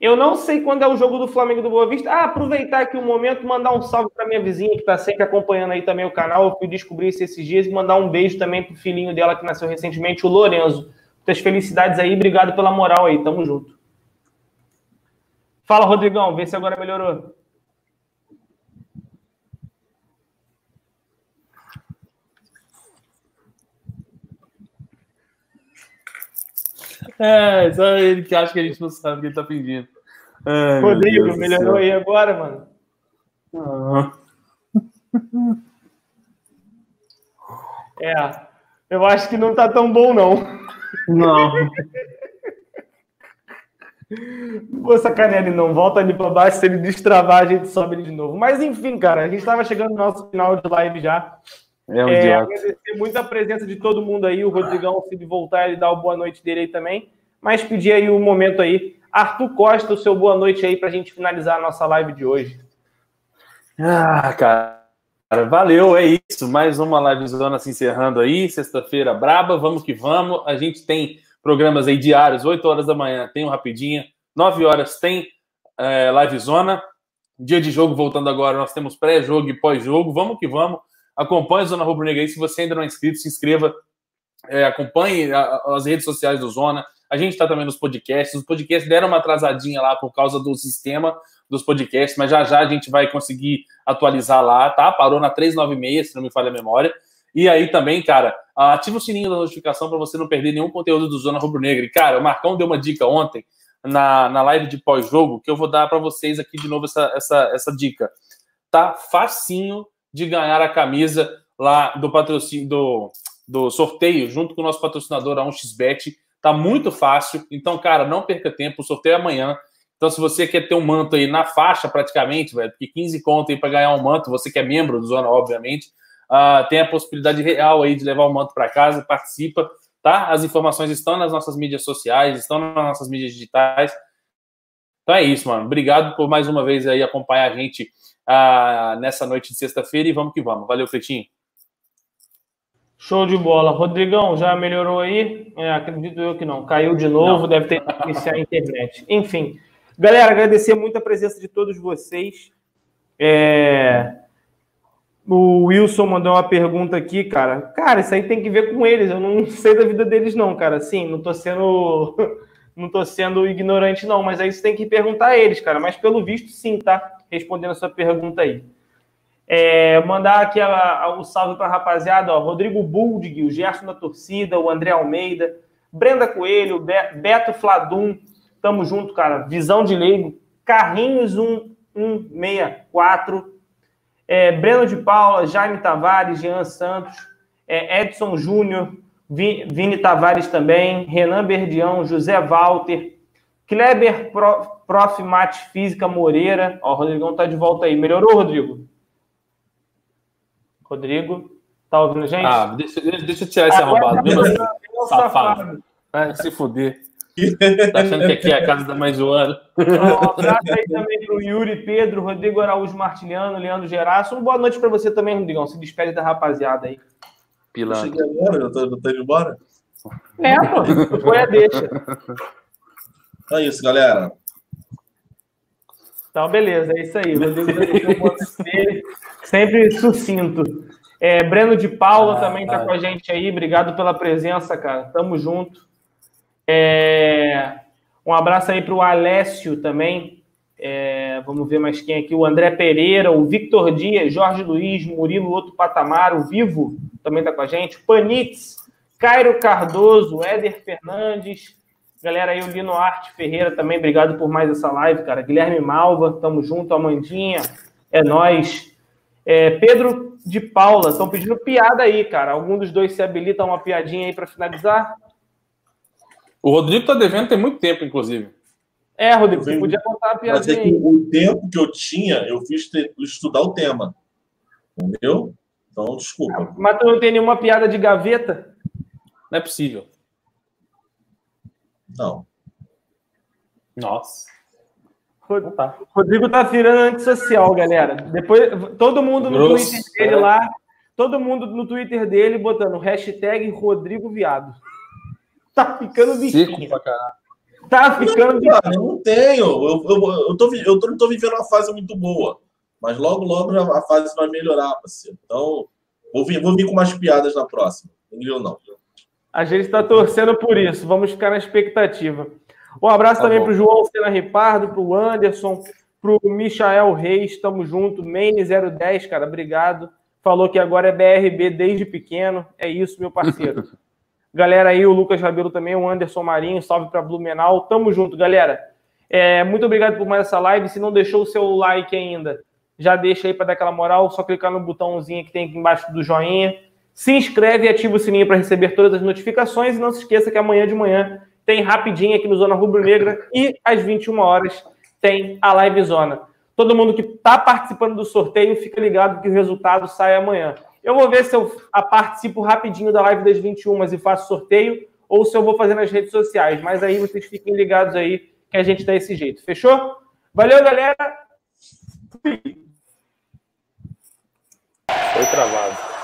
[SPEAKER 1] Eu não sei quando é o jogo do Flamengo do Boa Vista. Ah, aproveitar aqui o um momento, mandar um salve para minha vizinha que está sempre acompanhando aí também o canal. Eu fui descobrir isso esses dias e mandar um beijo também pro filhinho dela que nasceu recentemente, o Lorenzo. Muitas felicidades aí, obrigado pela moral aí, tamo junto. Fala, Rodrigão, vê se agora melhorou.
[SPEAKER 2] É, só ele que acha que a gente não sabe o que ele tá pedindo.
[SPEAKER 1] Ai, Rodrigo, melhorou aí agora, mano? Ah. É, eu acho que não tá tão bom, não.
[SPEAKER 2] Não.
[SPEAKER 1] Vou sacanear ele não. Volta ali para baixo. Se ele destravar, a gente sobe ele de novo. Mas enfim, cara, a gente estava chegando no nosso final de live já. É, um é agradecer muito a presença de todo mundo aí. O Rodrigão, se voltar, ele dá o boa noite dele aí também. Mas pedir aí um momento aí. Arthur Costa, o seu boa noite aí para a gente finalizar a nossa live de hoje.
[SPEAKER 2] Ah, cara, valeu, é isso. Mais uma live zona se encerrando aí. Sexta-feira braba, vamos que vamos. A gente tem programas aí diários, 8 horas da manhã tem um Rapidinha, 9 horas tem é, live zona. Dia de jogo voltando agora, nós temos pré-jogo e pós-jogo. Vamos que vamos. Acompanhe a Zona Rubro Negra aí. Se você ainda não é inscrito, se inscreva. É, acompanhe a, as redes sociais do Zona. A gente está também nos podcasts. Os podcasts deram uma atrasadinha lá por causa do sistema dos podcasts, mas já já a gente vai conseguir atualizar lá, tá? Parou na 396, se não me falha a memória. E aí também, cara, ativa o sininho da notificação para você não perder nenhum conteúdo do Zona Rubro Negra. E, cara, o Marcão deu uma dica ontem na, na live de pós-jogo que eu vou dar para vocês aqui de novo essa, essa, essa dica. Tá facinho de ganhar a camisa lá do patrocínio do, do sorteio, junto com o nosso patrocinador, a 1xBet. Tá muito fácil. Então, cara, não perca tempo. O sorteio é amanhã. Então, se você quer ter um manto aí na faixa, praticamente, velho, porque 15 conto aí para ganhar um manto, você que é membro do Zona, obviamente, uh, tem a possibilidade real aí de levar o manto para casa, participa, tá? As informações estão nas nossas mídias sociais, estão nas nossas mídias digitais. Então é isso, mano. Obrigado por mais uma vez aí acompanhar a gente ah, nessa noite de sexta-feira e vamos que vamos. Valeu, Cleitinho.
[SPEAKER 1] Show de bola. Rodrigão, já melhorou aí? É, acredito eu que não. Caiu de novo, não. deve ter que iniciar a internet. Enfim. Galera, agradecer muito a presença de todos vocês. É... O Wilson mandou uma pergunta aqui, cara. Cara, isso aí tem que ver com eles. Eu não sei da vida deles, não, cara. Sim, não tô sendo. não tô sendo ignorante, não, mas aí você tem que perguntar a eles, cara. Mas pelo visto, sim, tá? Respondendo a sua pergunta aí. É, mandar aqui a, a, o salve para a rapaziada, ó, Rodrigo Buldig, o Gerson da torcida, o André Almeida, Brenda Coelho, Be Beto Fladum, tamo junto, cara. Visão de leigo, Carrinhos 1164, é, Breno de Paula, Jaime Tavares, Jean Santos, é, Edson Júnior, Vini Tavares também, Renan Berdião, José Walter, Kleber Pro, Prof. Mate Física Moreira. Ó, o Rodrigão tá de volta aí. Melhorou, Rodrigo? Rodrigo? Tá ouvindo, gente?
[SPEAKER 2] Ah, deixa, deixa eu tirar esse arrombado. Mesmo assim, safado. Vai se fuder. Tá achando que aqui é a casa da mãe Joana?
[SPEAKER 1] Um abraço aí também pro Yuri Pedro, Rodrigo Araújo Martiliano, Leandro Geraço. Uma boa noite para você também, Rodrigão. Se despede da rapaziada aí.
[SPEAKER 2] Pilantra.
[SPEAKER 3] Cheguei agora, eu tô, eu tô indo embora.
[SPEAKER 1] É, pô. Foi a deixa.
[SPEAKER 3] Então é isso, galera.
[SPEAKER 1] Então, beleza, é isso aí. O Rodrigo o sempre sucinto. É, Breno de Paula
[SPEAKER 2] Ah,
[SPEAKER 1] também tá
[SPEAKER 2] tá.
[SPEAKER 1] com a gente aí. Obrigado pela presença, cara. Tamo junto. É, um abraço aí pro Alessio também. É, vamos ver mais quem aqui. O André Pereira, o Victor Dias, Jorge Luiz, Murilo Outro Patamar, o Vivo também tá com a gente. Panitz, Cairo Cardoso, Éder Fernandes. Galera aí, o Lino Arte Ferreira também, obrigado por mais essa live, cara. Guilherme Malva, tamo junto. Amandinha, é nós. É, Pedro de Paula, estão pedindo piada aí, cara. Algum dos dois se habilita a uma piadinha aí para finalizar?
[SPEAKER 2] O Rodrigo tá devendo tem muito tempo, inclusive.
[SPEAKER 1] É, Rodrigo, você podia contar a
[SPEAKER 3] Mas é
[SPEAKER 1] piadinha
[SPEAKER 3] que
[SPEAKER 1] aí.
[SPEAKER 3] o tempo que eu tinha, eu fiz te- estudar o tema. Entendeu? Então, desculpa.
[SPEAKER 1] Mas tu não tem nenhuma piada de gaveta?
[SPEAKER 2] Não é possível.
[SPEAKER 3] Não.
[SPEAKER 2] Nossa.
[SPEAKER 1] Rod- Rodrigo tá virando antissocial, galera. Depois, todo mundo no
[SPEAKER 2] Grosso,
[SPEAKER 1] Twitter dele
[SPEAKER 2] é.
[SPEAKER 1] lá, todo mundo no Twitter dele botando hashtag Rodrigo Viado. Tá ficando
[SPEAKER 2] Seco
[SPEAKER 1] bichinho.
[SPEAKER 2] pra caralho.
[SPEAKER 1] Tá ficando bichinho.
[SPEAKER 3] Cara, eu não tenho. Eu, eu, eu, tô, eu tô- não tô vivendo uma fase muito boa. Mas logo, logo a fase vai melhorar, parceiro. Então, vou vir, vou vir com mais piadas na próxima. Entendeu? Não.
[SPEAKER 1] A gente está torcendo por isso. Vamos ficar na expectativa. Um abraço
[SPEAKER 2] Tá
[SPEAKER 1] também para o João Sena Ripardo, para o Anderson, para o Michael Reis. Tamo junto. Maine010, cara, obrigado. Falou que agora é BRB desde pequeno. É isso, meu parceiro. galera aí, o Lucas Rabelo também, o Anderson Marinho. Salve para Blumenau. Tamo junto, galera. É, muito obrigado por mais essa live. Se não deixou o seu like ainda, já deixa aí para dar aquela moral. Só clicar no botãozinho que tem aqui embaixo do joinha. Se inscreve e ativa o sininho para receber todas as notificações. E não se esqueça que amanhã de manhã tem rapidinho aqui no Zona Rubro Negra e às 21 horas tem a Live Zona. Todo mundo que está participando do sorteio, fica ligado que o resultado sai amanhã. Eu vou ver se eu a participo rapidinho da live das 21 e faço sorteio, ou se eu vou fazer nas redes sociais. Mas aí vocês fiquem ligados aí que a gente tá desse jeito. Fechou? Valeu, galera!
[SPEAKER 2] Foi travado.